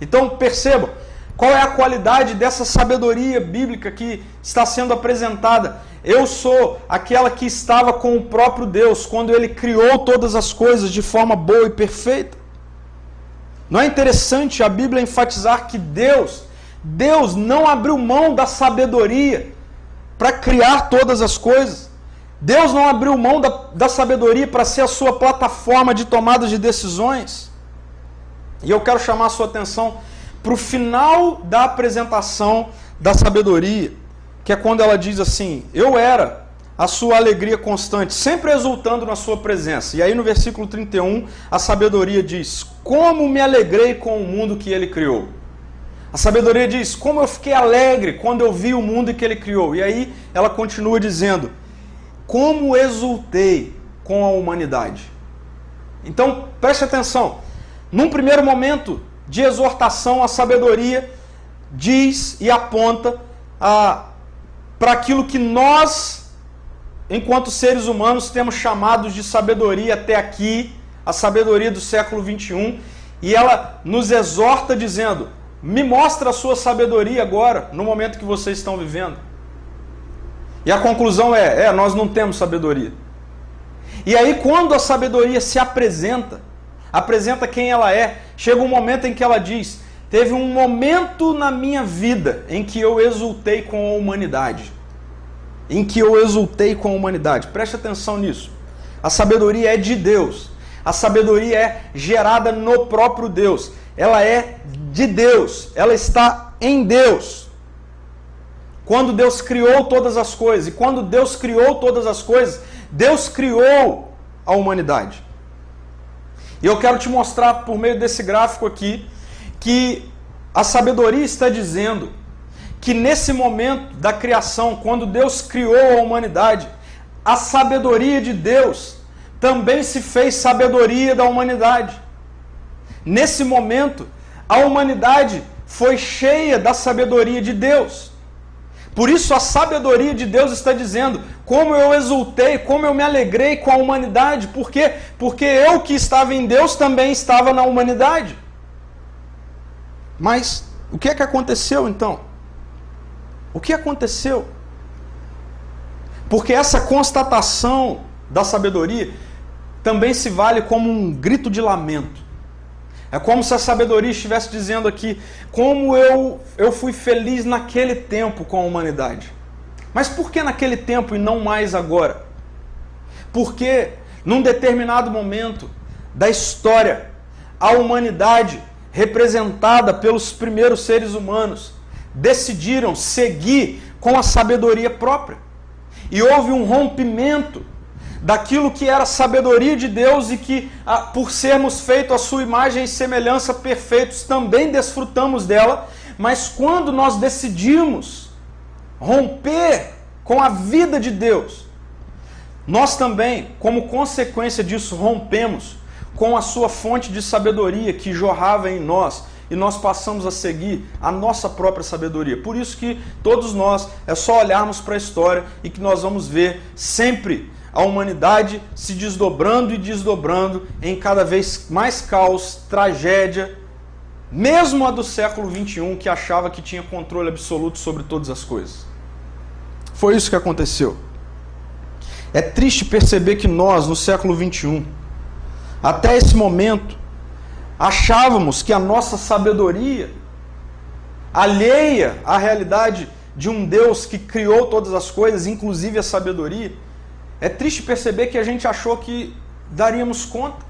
Então perceba qual é a qualidade dessa sabedoria bíblica que está sendo apresentada. Eu sou aquela que estava com o próprio Deus quando ele criou todas as coisas de forma boa e perfeita. Não é interessante a Bíblia enfatizar que Deus, Deus não abriu mão da sabedoria para criar todas as coisas. Deus não abriu mão da, da sabedoria para ser a sua plataforma de tomada de decisões. E eu quero chamar a sua atenção para o final da apresentação da sabedoria, que é quando ela diz assim: Eu era a sua alegria constante, sempre exultando na sua presença. E aí no versículo 31, a sabedoria diz: Como me alegrei com o mundo que ele criou. A sabedoria diz: Como eu fiquei alegre quando eu vi o mundo que ele criou. E aí ela continua dizendo: Como exultei com a humanidade. Então preste atenção. Num primeiro momento de exortação, a sabedoria diz e aponta para aquilo que nós, enquanto seres humanos, temos chamados de sabedoria até aqui, a sabedoria do século 21, e ela nos exorta dizendo: me mostra a sua sabedoria agora, no momento que vocês estão vivendo. E a conclusão é: é, nós não temos sabedoria. E aí, quando a sabedoria se apresenta, apresenta quem ela é, chega um momento em que ela diz: teve um momento na minha vida em que eu exultei com a humanidade. Em que eu exultei com a humanidade. Preste atenção nisso. A sabedoria é de Deus. A sabedoria é gerada no próprio Deus. Ela é de Deus, ela está em Deus. Quando Deus criou todas as coisas, e quando Deus criou todas as coisas, Deus criou a humanidade. E eu quero te mostrar por meio desse gráfico aqui que a sabedoria está dizendo que nesse momento da criação, quando Deus criou a humanidade, a sabedoria de Deus também se fez sabedoria da humanidade. Nesse momento, a humanidade foi cheia da sabedoria de Deus. Por isso a sabedoria de Deus está dizendo: como eu exultei, como eu me alegrei com a humanidade. Por quê? Porque eu que estava em Deus também estava na humanidade. Mas o que é que aconteceu então? O que aconteceu? Porque essa constatação da sabedoria também se vale como um grito de lamento. É como se a sabedoria estivesse dizendo aqui: como eu, eu fui feliz naquele tempo com a humanidade. Mas por que naquele tempo e não mais agora? Porque num determinado momento da história, a humanidade, representada pelos primeiros seres humanos, decidiram seguir com a sabedoria própria. E houve um rompimento daquilo que era sabedoria de Deus e que, ah, por sermos feitos a sua imagem e semelhança perfeitos, também desfrutamos dela. Mas quando nós decidimos romper com a vida de Deus, nós também, como consequência disso, rompemos com a sua fonte de sabedoria que jorrava em nós e nós passamos a seguir a nossa própria sabedoria. Por isso que todos nós é só olharmos para a história e que nós vamos ver sempre a humanidade se desdobrando e desdobrando em cada vez mais caos, tragédia, mesmo a do século 21 que achava que tinha controle absoluto sobre todas as coisas. Foi isso que aconteceu. É triste perceber que nós, no século 21, até esse momento, achávamos que a nossa sabedoria, alheia à realidade de um Deus que criou todas as coisas, inclusive a sabedoria, é triste perceber que a gente achou que daríamos conta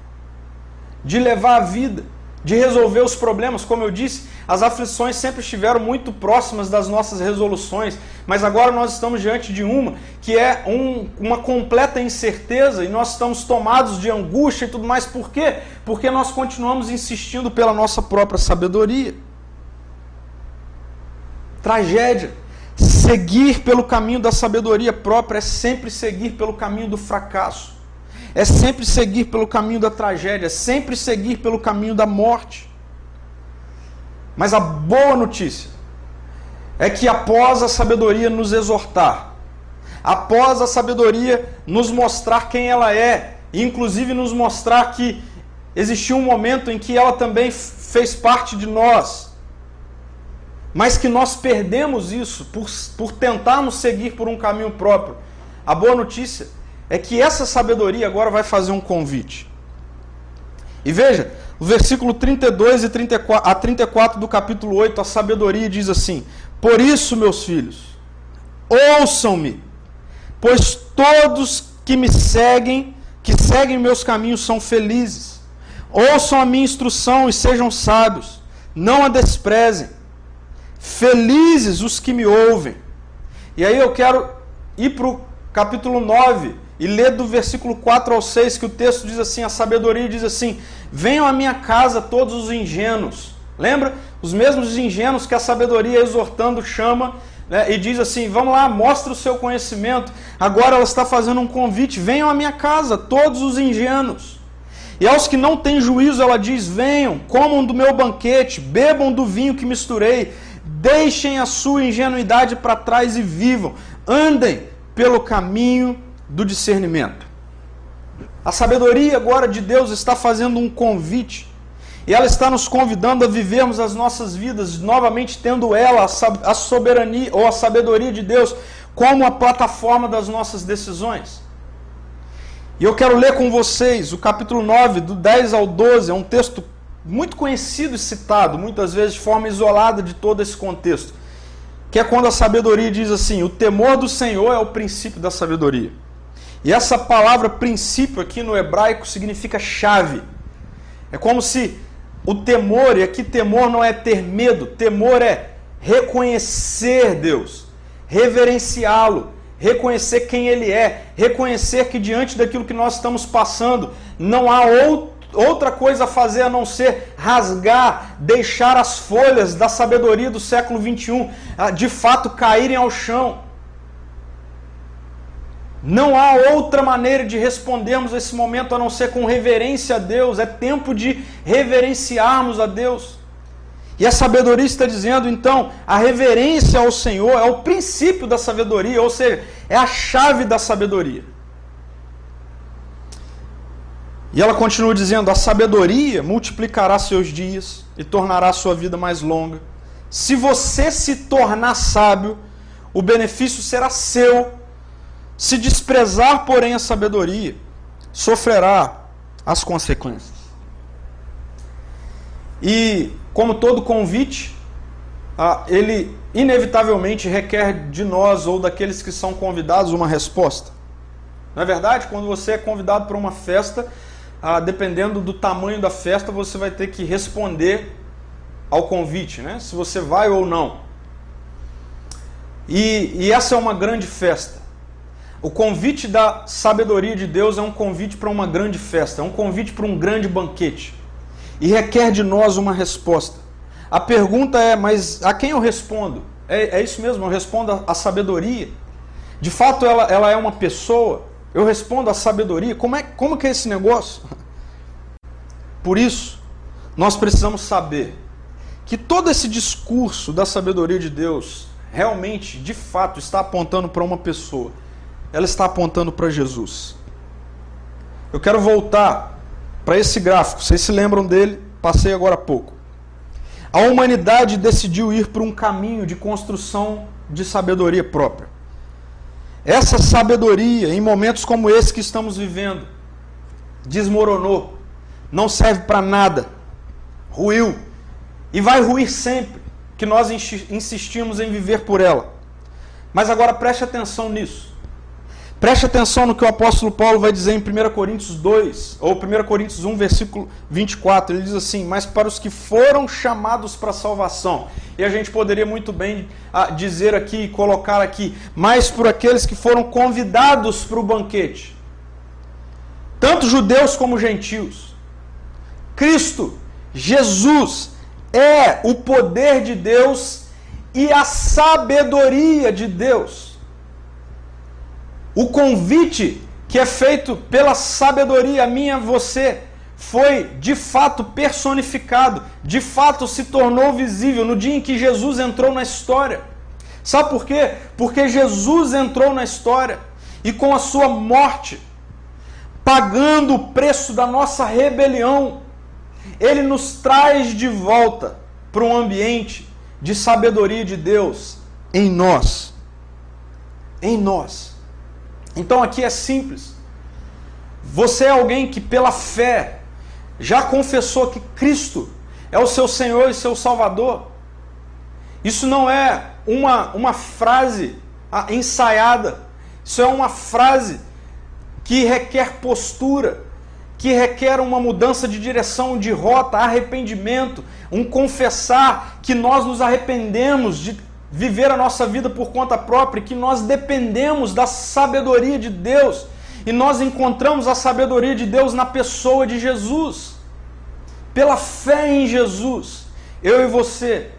de levar a vida, de resolver os problemas. Como eu disse, as aflições sempre estiveram muito próximas das nossas resoluções, mas agora nós estamos diante de uma que é um, uma completa incerteza e nós estamos tomados de angústia e tudo mais. Por quê? Porque nós continuamos insistindo pela nossa própria sabedoria. Tragédia. Seguir pelo caminho da sabedoria própria é sempre seguir pelo caminho do fracasso. É sempre seguir pelo caminho da tragédia, é sempre seguir pelo caminho da morte. Mas a boa notícia é que após a sabedoria nos exortar, após a sabedoria nos mostrar quem ela é, e inclusive nos mostrar que existiu um momento em que ela também fez parte de nós, mas que nós perdemos isso por, por tentarmos seguir por um caminho próprio. A boa notícia é que essa sabedoria agora vai fazer um convite. E veja, o versículo 32 e 34, a 34 do capítulo 8, a sabedoria diz assim: Por isso, meus filhos, ouçam-me, pois todos que me seguem, que seguem meus caminhos, são felizes. Ouçam a minha instrução e sejam sábios, não a desprezem. Felizes os que me ouvem. E aí eu quero ir para o capítulo 9 e ler do versículo 4 ao 6, que o texto diz assim: a sabedoria diz assim: Venham à minha casa todos os ingênuos. Lembra? Os mesmos ingênuos que a sabedoria exortando chama né, e diz assim: Vamos lá, mostra o seu conhecimento. Agora ela está fazendo um convite: venham à minha casa, todos os ingênuos. E aos que não têm juízo, ela diz: Venham, comam do meu banquete, bebam do vinho que misturei, Deixem a sua ingenuidade para trás e vivam. Andem pelo caminho do discernimento. A sabedoria agora de Deus está fazendo um convite. E ela está nos convidando a vivermos as nossas vidas, novamente tendo ela, a soberania ou a sabedoria de Deus, como a plataforma das nossas decisões. E eu quero ler com vocês o capítulo 9, do 10 ao 12, é um texto muito conhecido e citado, muitas vezes de forma isolada de todo esse contexto, que é quando a sabedoria diz assim: o temor do Senhor é o princípio da sabedoria. E essa palavra princípio aqui no hebraico significa chave. É como se o temor, e aqui temor não é ter medo, temor é reconhecer Deus, reverenciá-lo, reconhecer quem Ele é, reconhecer que diante daquilo que nós estamos passando, não há outro outra coisa a fazer a não ser rasgar, deixar as folhas da sabedoria do século 21 ah, de fato caírem ao chão. Não há outra maneira de respondermos esse momento a não ser com reverência a Deus. É tempo de reverenciarmos a Deus. E a sabedoria está dizendo, então, a reverência ao Senhor é o princípio da sabedoria, ou seja, é a chave da sabedoria. E ela continua dizendo: a sabedoria multiplicará seus dias e tornará sua vida mais longa. Se você se tornar sábio, o benefício será seu. Se desprezar, porém, a sabedoria, sofrerá as consequências. E, como todo convite, ele inevitavelmente requer de nós ou daqueles que são convidados uma resposta. Não é verdade? Quando você é convidado para uma festa, ah, dependendo do tamanho da festa, você vai ter que responder ao convite, né? Se você vai ou não. E, e essa é uma grande festa. O convite da sabedoria de Deus é um convite para uma grande festa, é um convite para um grande banquete. E requer de nós uma resposta. A pergunta é: mas a quem eu respondo? É, é isso mesmo, eu respondo à sabedoria. De fato, ela, ela é uma pessoa. Eu respondo à sabedoria. Como é, como que é esse negócio? Por isso, nós precisamos saber que todo esse discurso da sabedoria de Deus realmente, de fato, está apontando para uma pessoa. Ela está apontando para Jesus. Eu quero voltar para esse gráfico. Vocês se lembram dele? Passei agora há pouco. A humanidade decidiu ir por um caminho de construção de sabedoria própria. Essa sabedoria, em momentos como esse que estamos vivendo, desmoronou, não serve para nada, ruiu e vai ruir sempre que nós insistimos em viver por ela. Mas agora preste atenção nisso. Preste atenção no que o apóstolo Paulo vai dizer em 1 Coríntios 2, ou 1 Coríntios 1, versículo 24. Ele diz assim: Mas para os que foram chamados para a salvação. E a gente poderia muito bem ah, dizer aqui, colocar aqui, mas por aqueles que foram convidados para o banquete. Tanto judeus como gentios. Cristo, Jesus, é o poder de Deus e a sabedoria de Deus. O convite que é feito pela sabedoria minha, você, foi de fato personificado, de fato se tornou visível no dia em que Jesus entrou na história. Sabe por quê? Porque Jesus entrou na história e com a sua morte, pagando o preço da nossa rebelião, ele nos traz de volta para um ambiente de sabedoria de Deus em nós. Em nós. Então aqui é simples. Você é alguém que pela fé já confessou que Cristo é o seu Senhor e seu Salvador. Isso não é uma, uma frase ah, ensaiada. Isso é uma frase que requer postura, que requer uma mudança de direção, de rota, arrependimento, um confessar que nós nos arrependemos de viver a nossa vida por conta própria, que nós dependemos da sabedoria de Deus e nós encontramos a sabedoria de Deus na pessoa de Jesus. Pela fé em Jesus, eu e você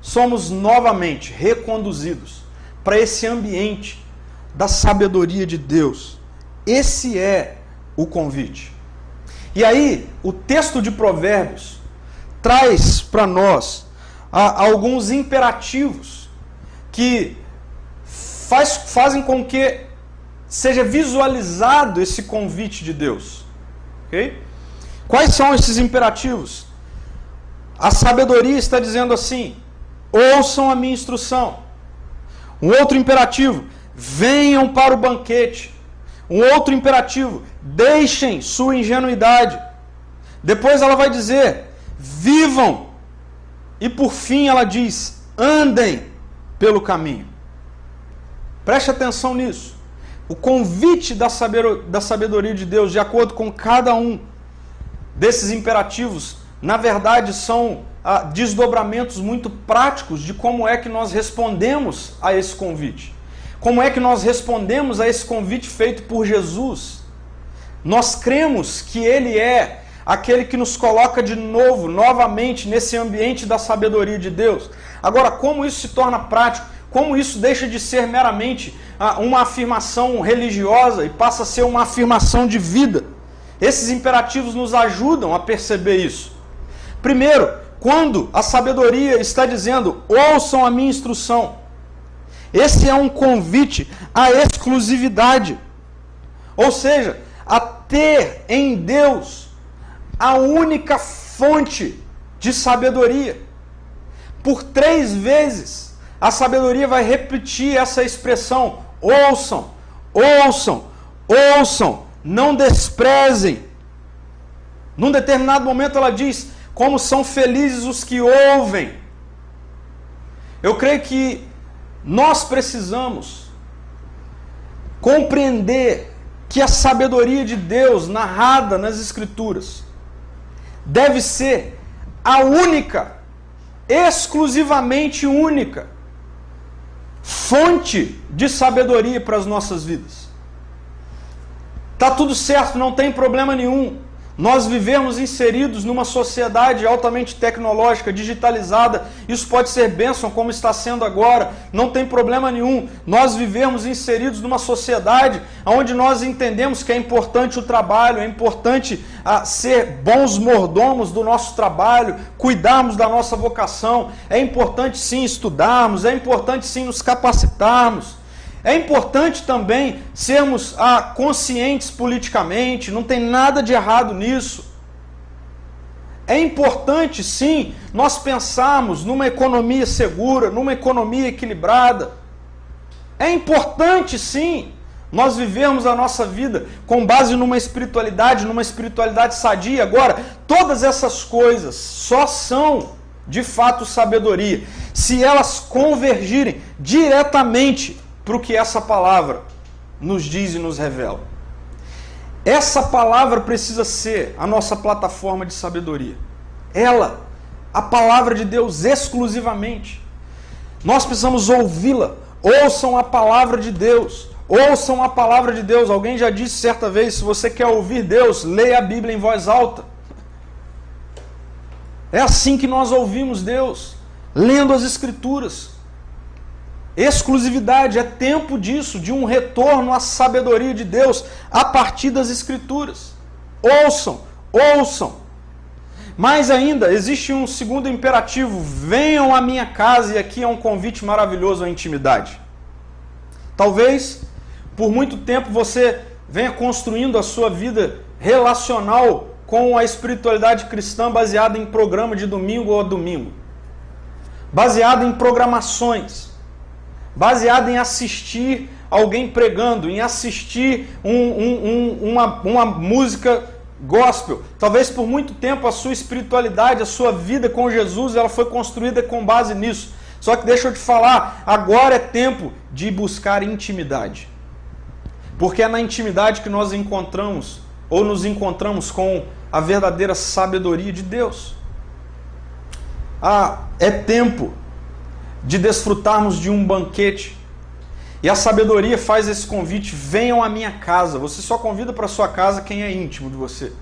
somos novamente reconduzidos para esse ambiente da sabedoria de Deus. Esse é o convite. E aí, o texto de Provérbios traz para nós alguns imperativos que faz, fazem com que seja visualizado esse convite de Deus. Ok? Quais são esses imperativos? A sabedoria está dizendo assim: ouçam a minha instrução. Um outro imperativo: venham para o banquete. Um outro imperativo: deixem sua ingenuidade. Depois ela vai dizer: vivam. E por fim ela diz: andem pelo caminho. Preste atenção nisso. O convite da sabedoria de Deus, de acordo com cada um desses imperativos, na verdade, são ah, desdobramentos muito práticos de como é que nós respondemos a esse convite. Como é que nós respondemos a esse convite feito por Jesus? Nós cremos que Ele é aquele que nos coloca de novo, novamente, nesse ambiente da sabedoria de Deus. Agora, como isso se torna prático? Como isso deixa de ser meramente ah, uma afirmação religiosa e passa a ser uma afirmação de vida? Esses imperativos nos ajudam a perceber isso. Primeiro, quando a sabedoria está dizendo: ouçam a minha instrução. Esse é um convite à exclusividade. Ou seja, a ter em Deus a única fonte de sabedoria. Por três vezes, a sabedoria vai repetir essa expressão: ouçam, ouçam, ouçam, não desprezem. Num determinado momento ela diz: como são felizes os que ouvem. Eu creio que nós precisamos compreender que a sabedoria de Deus narrada nas Escrituras deve ser a única, exclusivamente única, fonte de sabedoria para as nossas vidas. Tá tudo certo, não tem problema nenhum. Nós vivemos inseridos numa sociedade altamente tecnológica, digitalizada. Isso pode ser bênção, como está sendo agora, não tem problema nenhum. Nós vivemos inseridos numa sociedade onde nós entendemos que é importante o trabalho, é importante ah, ser bons mordomos do nosso trabalho, cuidarmos da nossa vocação. É importante sim estudarmos, é importante sim nos capacitarmos. É importante também sermos ah, conscientes politicamente, não tem nada de errado nisso. É importante, sim, nós pensarmos numa economia segura, numa economia equilibrada. É importante, sim, nós vivermos a nossa vida com base numa espiritualidade, numa espiritualidade sadia. Agora, todas essas coisas só são de fato sabedoria se elas convergirem diretamente para o que essa palavra nos diz e nos revela. Essa palavra precisa ser a nossa plataforma de sabedoria. Ela, a palavra de Deus exclusivamente. Nós precisamos ouvi-la. Ouçam a palavra de Deus. Ouçam a palavra de Deus. Alguém já disse certa vez: se você quer ouvir Deus, leia a Bíblia em voz alta. É assim que nós ouvimos Deus, lendo as Escrituras. Exclusividade é tempo disso, de um retorno à sabedoria de Deus a partir das Escrituras. Ouçam, ouçam. Mais ainda, existe um segundo imperativo: venham à minha casa, e aqui é um convite maravilhoso à intimidade. Talvez por muito tempo você venha construindo a sua vida relacional com a espiritualidade cristã baseada em programa de domingo ou domingo, baseada em programações baseado em assistir alguém pregando, em assistir um, um, um, uma, uma música gospel. Talvez por muito tempo a sua espiritualidade, a sua vida com Jesus, ela foi construída com base nisso. Só que deixa eu te falar, agora é tempo de buscar intimidade. Porque é na intimidade que nós encontramos ou nos encontramos com a verdadeira sabedoria de Deus. Ah, é tempo de desfrutarmos de um banquete. E a sabedoria faz esse convite: venham à minha casa. Você só convida para sua casa quem é íntimo de você.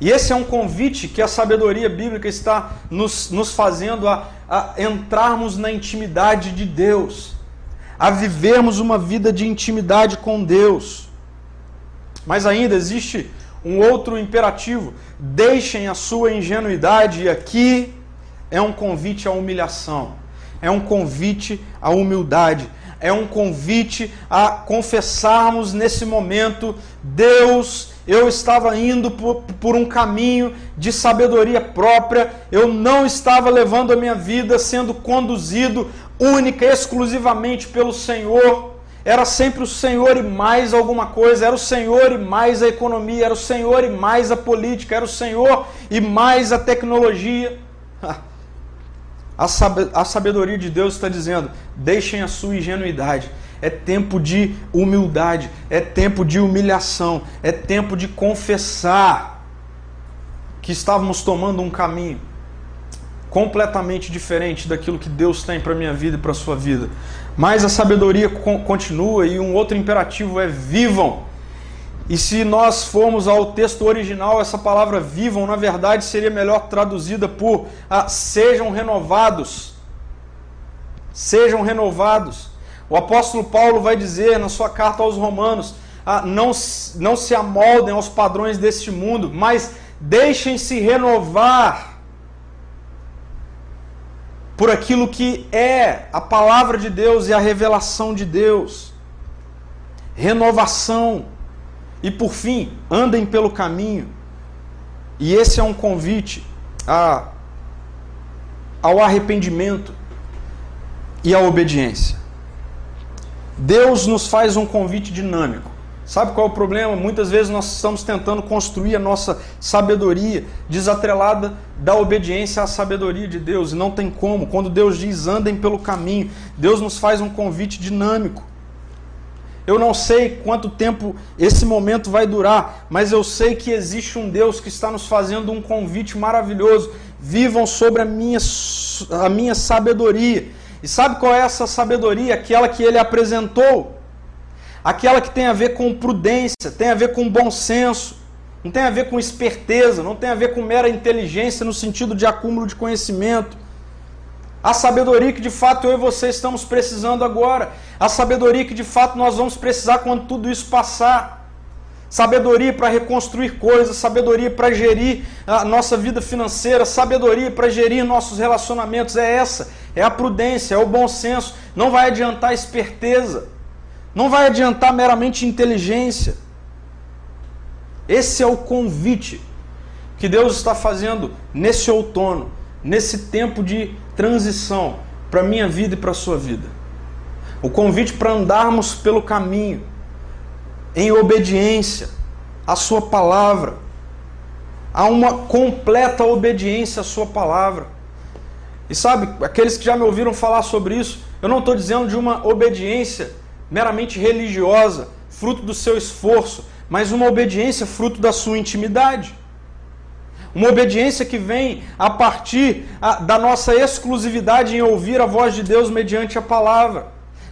E esse é um convite que a sabedoria bíblica está nos, nos fazendo a, a entrarmos na intimidade de Deus, a vivermos uma vida de intimidade com Deus. Mas ainda existe um outro imperativo: deixem a sua ingenuidade, e aqui é um convite à humilhação é um convite à humildade, é um convite a confessarmos nesse momento: Deus, eu estava indo por, por, um caminho de sabedoria própria, eu não estava levando a minha vida sendo conduzido única e exclusivamente pelo Senhor. Era sempre o Senhor e mais alguma coisa, era o Senhor e mais a economia, era o Senhor e mais a política, era o Senhor e mais a tecnologia. *laughs* A sabedoria de Deus está dizendo: deixem a sua ingenuidade. É tempo de humildade, é tempo de humilhação, é tempo de confessar que estávamos tomando um caminho completamente diferente daquilo que Deus tem para minha vida e para a sua vida. Mas a sabedoria continua e um outro imperativo é vivam e se nós formos ao texto original, essa palavra vivam, na verdade, seria melhor traduzida por ah, sejam renovados. Sejam renovados. O apóstolo Paulo vai dizer na sua carta aos Romanos: ah, não, não se amoldem aos padrões deste mundo, mas deixem-se renovar por aquilo que é a palavra de Deus e a revelação de Deus. Renovação e por fim, andem pelo caminho. E esse é um convite a, ao arrependimento e à obediência. Deus nos faz um convite dinâmico. Sabe qual é o problema? Muitas vezes nós estamos tentando construir a nossa sabedoria desatrelada da obediência à sabedoria de Deus, e não tem como. Quando Deus diz andem pelo caminho, Deus nos faz um convite dinâmico. Eu não sei quanto tempo esse momento vai durar, mas eu sei que existe um Deus que está nos fazendo um convite maravilhoso. Vivam sobre a minha, a minha sabedoria. E sabe qual é essa sabedoria? Aquela que ele apresentou. Aquela que tem a ver com prudência, tem a ver com bom senso, não tem a ver com esperteza, não tem a ver com mera inteligência no sentido de acúmulo de conhecimento. A sabedoria que de fato eu e você estamos precisando agora. A sabedoria que de fato nós vamos precisar quando tudo isso passar. Sabedoria para reconstruir coisas, sabedoria para gerir a nossa vida financeira, sabedoria para gerir nossos relacionamentos. É essa, é a prudência, é o bom senso. Não vai adiantar esperteza, não vai adiantar meramente inteligência. Esse é o convite que Deus está fazendo nesse outono, nesse tempo de transição para minha vida e para sua vida. O convite para andarmos pelo caminho em obediência à Sua palavra, a uma completa obediência à Sua palavra. E sabe, aqueles que já me ouviram falar sobre isso, eu não estou dizendo de uma obediência meramente religiosa, fruto do seu esforço, mas uma obediência fruto da sua intimidade. Uma obediência que vem a partir da nossa exclusividade em ouvir a voz de Deus mediante a palavra.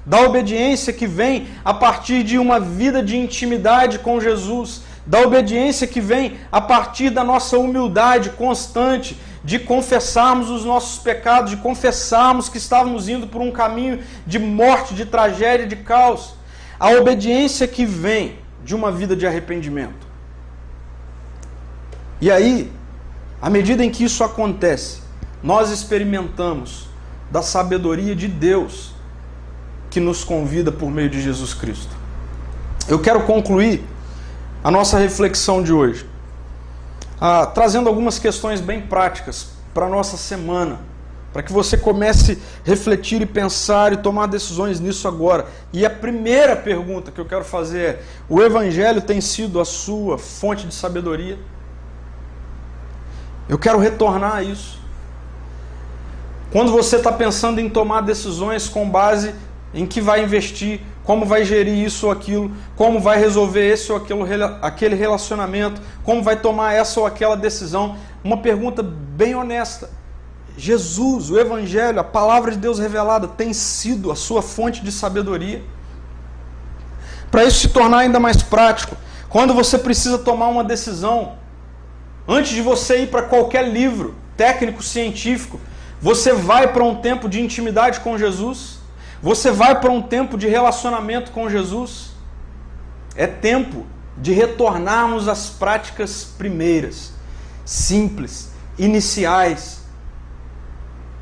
Da obediência que vem a partir de uma vida de intimidade com Jesus. Da obediência que vem a partir da nossa humildade constante de confessarmos os nossos pecados, de confessarmos que estávamos indo por um caminho de morte, de tragédia, de caos. A obediência que vem de uma vida de arrependimento. E aí, à medida em que isso acontece, nós experimentamos da sabedoria de Deus que nos convida por meio de Jesus Cristo. Eu quero concluir a nossa reflexão de hoje, ah, trazendo algumas questões bem práticas para a nossa semana para que você comece a refletir e pensar e tomar decisões nisso agora. E a primeira pergunta que eu quero fazer é: o Evangelho tem sido a sua fonte de sabedoria? Eu quero retornar a isso. Quando você está pensando em tomar decisões com base em que vai investir, como vai gerir isso ou aquilo, como vai resolver esse ou aquilo, aquele relacionamento, como vai tomar essa ou aquela decisão, uma pergunta bem honesta. Jesus, o Evangelho, a palavra de Deus revelada, tem sido a sua fonte de sabedoria. Para isso se tornar ainda mais prático, quando você precisa tomar uma decisão, antes de você ir para qualquer livro técnico científico, você vai para um tempo de intimidade com Jesus, você vai para um tempo de relacionamento com Jesus. É tempo de retornarmos às práticas primeiras, simples, iniciais,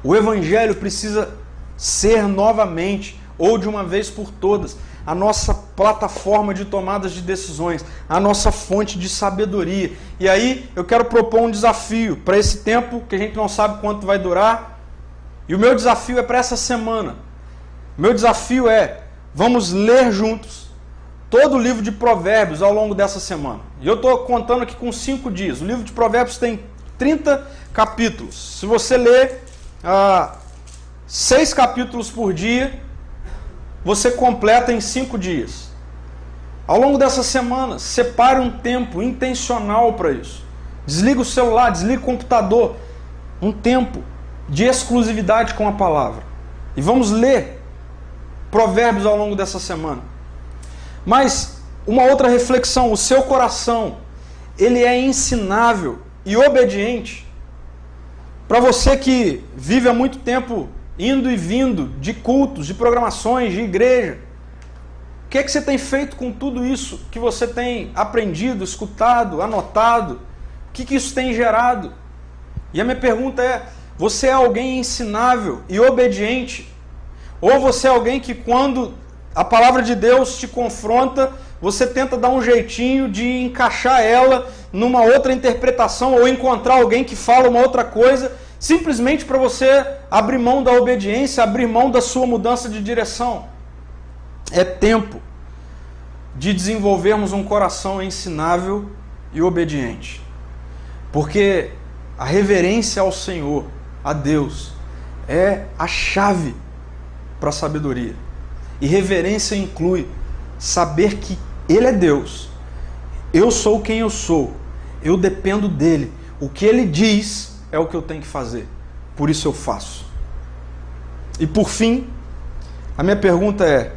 o Evangelho precisa ser novamente, ou de uma vez por todas, a nossa plataforma de tomadas de decisões, a nossa fonte de sabedoria. E aí eu quero propor um desafio para esse tempo que a gente não sabe quanto vai durar. E o meu desafio é para essa semana. O meu desafio é: vamos ler juntos todo o livro de Provérbios ao longo dessa semana. E eu estou contando aqui com cinco dias. O livro de Provérbios tem 30 capítulos. Se você ler ah, seis capítulos por dia, você completa em cinco dias. Ao longo dessa semana, separe um tempo intencional para isso. Desliga o celular, desliga o computador. Um tempo de exclusividade com a palavra. E vamos ler provérbios ao longo dessa semana. Mas uma outra reflexão, o seu coração, ele é ensinável e obediente para você que vive há muito tempo indo e vindo de cultos, de programações, de igreja, o que é que você tem feito com tudo isso que você tem aprendido, escutado, anotado? O que, que isso tem gerado? E a minha pergunta é: você é alguém ensinável e obediente? Ou você é alguém que, quando a palavra de Deus te confronta, você tenta dar um jeitinho de encaixar ela numa outra interpretação ou encontrar alguém que fala uma outra coisa, simplesmente para você abrir mão da obediência, abrir mão da sua mudança de direção. É tempo de desenvolvermos um coração ensinável e obediente. Porque a reverência ao Senhor, a Deus, é a chave para a sabedoria. E reverência inclui saber que Ele é Deus, eu sou quem eu sou, eu dependo dele. O que Ele diz é o que eu tenho que fazer, por isso eu faço. E por fim, a minha pergunta é: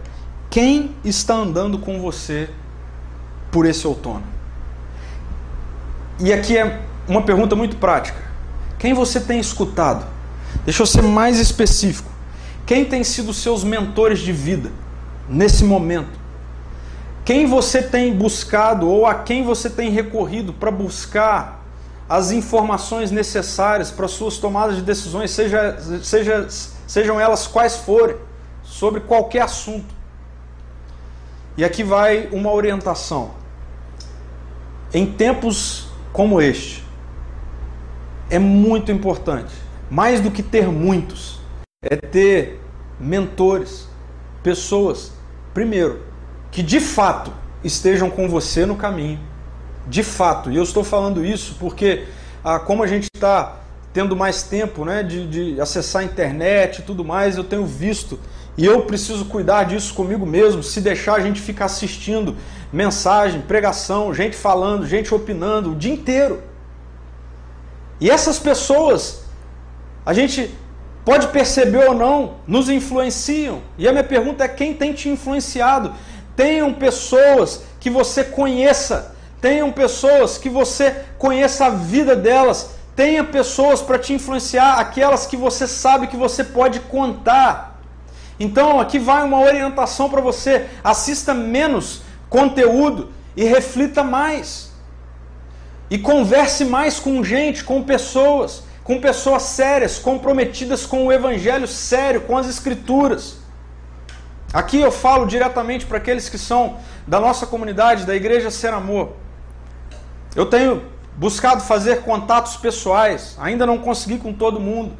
quem está andando com você por esse outono? E aqui é uma pergunta muito prática. Quem você tem escutado? Deixa eu ser mais específico. Quem tem sido seus mentores de vida nesse momento? Quem você tem buscado ou a quem você tem recorrido para buscar as informações necessárias para suas tomadas de decisões, seja, seja, sejam elas quais forem, sobre qualquer assunto? E aqui vai uma orientação. Em tempos como este, é muito importante, mais do que ter muitos, é ter mentores, pessoas, primeiro, que de fato estejam com você no caminho. De fato. E eu estou falando isso porque, ah, como a gente está tendo mais tempo né, de, de acessar a internet e tudo mais, eu tenho visto e eu preciso cuidar disso comigo mesmo. Se deixar, a gente ficar assistindo mensagem, pregação, gente falando, gente opinando o dia inteiro. E essas pessoas, a gente pode perceber ou não, nos influenciam. E a minha pergunta é: quem tem te influenciado? Tenham pessoas que você conheça, tenham pessoas que você conheça a vida delas, tenha pessoas para te influenciar, aquelas que você sabe que você pode contar. Então, aqui vai uma orientação para você: assista menos conteúdo e reflita mais. E converse mais com gente, com pessoas, com pessoas sérias, comprometidas com o evangelho sério, com as escrituras. Aqui eu falo diretamente para aqueles que são da nossa comunidade, da Igreja Ser Amor. Eu tenho buscado fazer contatos pessoais, ainda não consegui com todo mundo.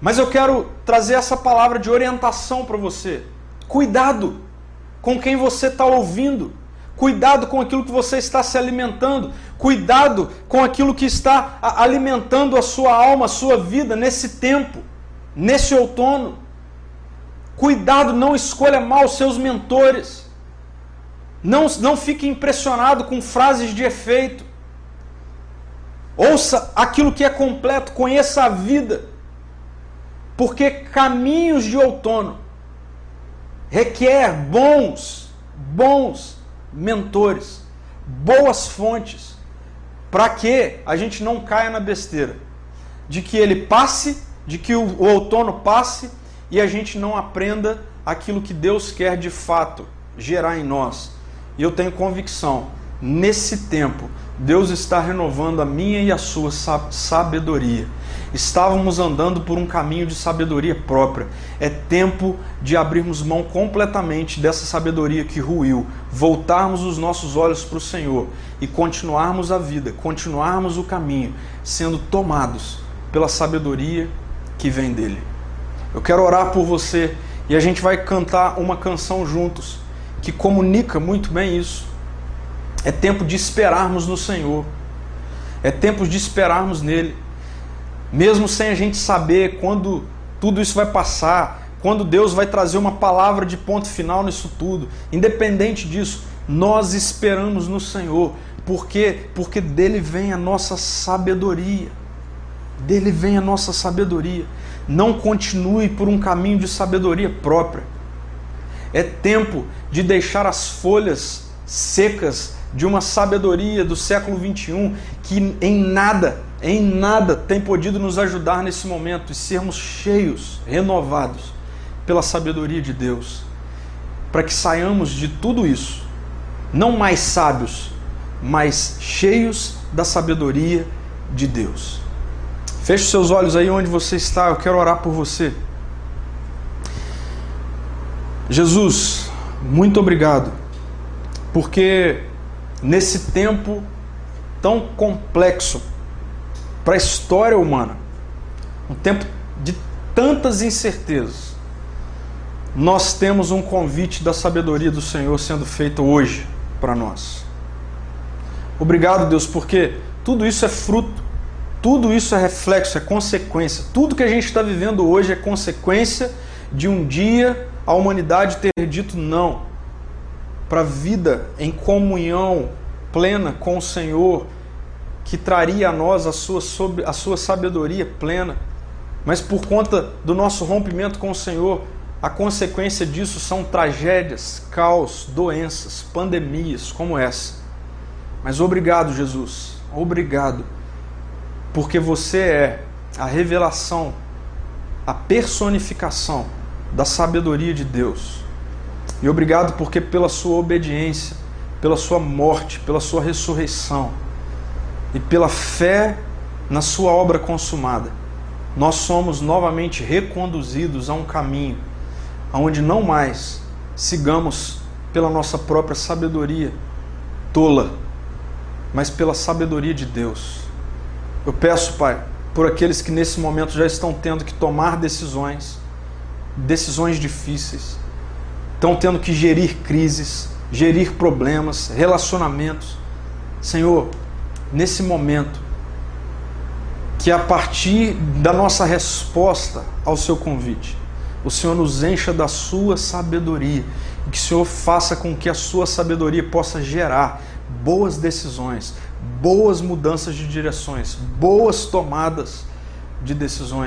Mas eu quero trazer essa palavra de orientação para você. Cuidado com quem você está ouvindo. Cuidado com aquilo que você está se alimentando. Cuidado com aquilo que está alimentando a sua alma, a sua vida nesse tempo, nesse outono. Cuidado, não escolha mal seus mentores. Não, não fique impressionado com frases de efeito. Ouça aquilo que é completo, conheça a vida. Porque caminhos de outono requer bons, bons mentores, boas fontes, para que a gente não caia na besteira de que ele passe, de que o, outono passe e a gente não aprenda aquilo que Deus quer de fato gerar em nós. E eu tenho convicção, nesse tempo, Deus está renovando a minha e a sua sabedoria. Estávamos andando por um caminho de sabedoria própria. É tempo de abrirmos mão completamente dessa sabedoria que ruiu, voltarmos os nossos olhos para o Senhor e continuarmos a vida, continuarmos o caminho, sendo tomados pela sabedoria que vem dele. Eu quero orar por você e a gente vai cantar uma canção juntos que comunica muito bem isso. É tempo de esperarmos no Senhor. É tempo de esperarmos nele. Mesmo sem a gente saber quando tudo isso vai passar, quando Deus vai trazer uma palavra de ponto final nisso tudo. Independente disso, nós esperamos no Senhor. Por quê? Porque dele vem a nossa sabedoria. Dele vem a nossa sabedoria. Não continue por um caminho de sabedoria própria. É tempo de deixar as folhas secas de uma sabedoria do século 21 que em nada, em nada tem podido nos ajudar nesse momento e sermos cheios, renovados pela sabedoria de Deus, para que saiamos de tudo isso, não mais sábios, mas cheios da sabedoria de Deus. Feche seus olhos aí onde você está, eu quero orar por você. Jesus, muito obrigado, porque nesse tempo tão complexo para a história humana, um tempo de tantas incertezas, nós temos um convite da sabedoria do Senhor sendo feito hoje para nós. Obrigado, Deus, porque tudo isso é fruto tudo isso é reflexo, é consequência. Tudo que a gente está vivendo hoje é consequência de um dia a humanidade ter dito não para a vida em comunhão plena com o Senhor, que traria a nós a sua, a sua sabedoria plena. mas por conta do nosso rompimento com o Senhor, a consequência disso são tragédias, caos, doenças, pandemias como essa. Mas obrigado, Jesus, obrigado, porque você é a revelação, a personificação da sabedoria de Deus. E obrigado porque pela sua obediência, pela sua morte, pela sua ressurreição e pela fé na sua obra consumada, nós somos novamente reconduzidos a um caminho onde não mais sigamos pela nossa própria sabedoria tola, mas pela sabedoria de Deus. Eu peço, Pai, por aqueles que nesse momento já estão tendo que tomar decisões, decisões difíceis, estão tendo que gerir crises, gerir problemas, relacionamentos. Senhor, nesse momento, que a partir da nossa resposta ao seu convite, o Senhor nos encha da sua sabedoria e que o Senhor faça com que a sua sabedoria possa gerar boas decisões, boas mudanças de direções, boas tomadas de decisões.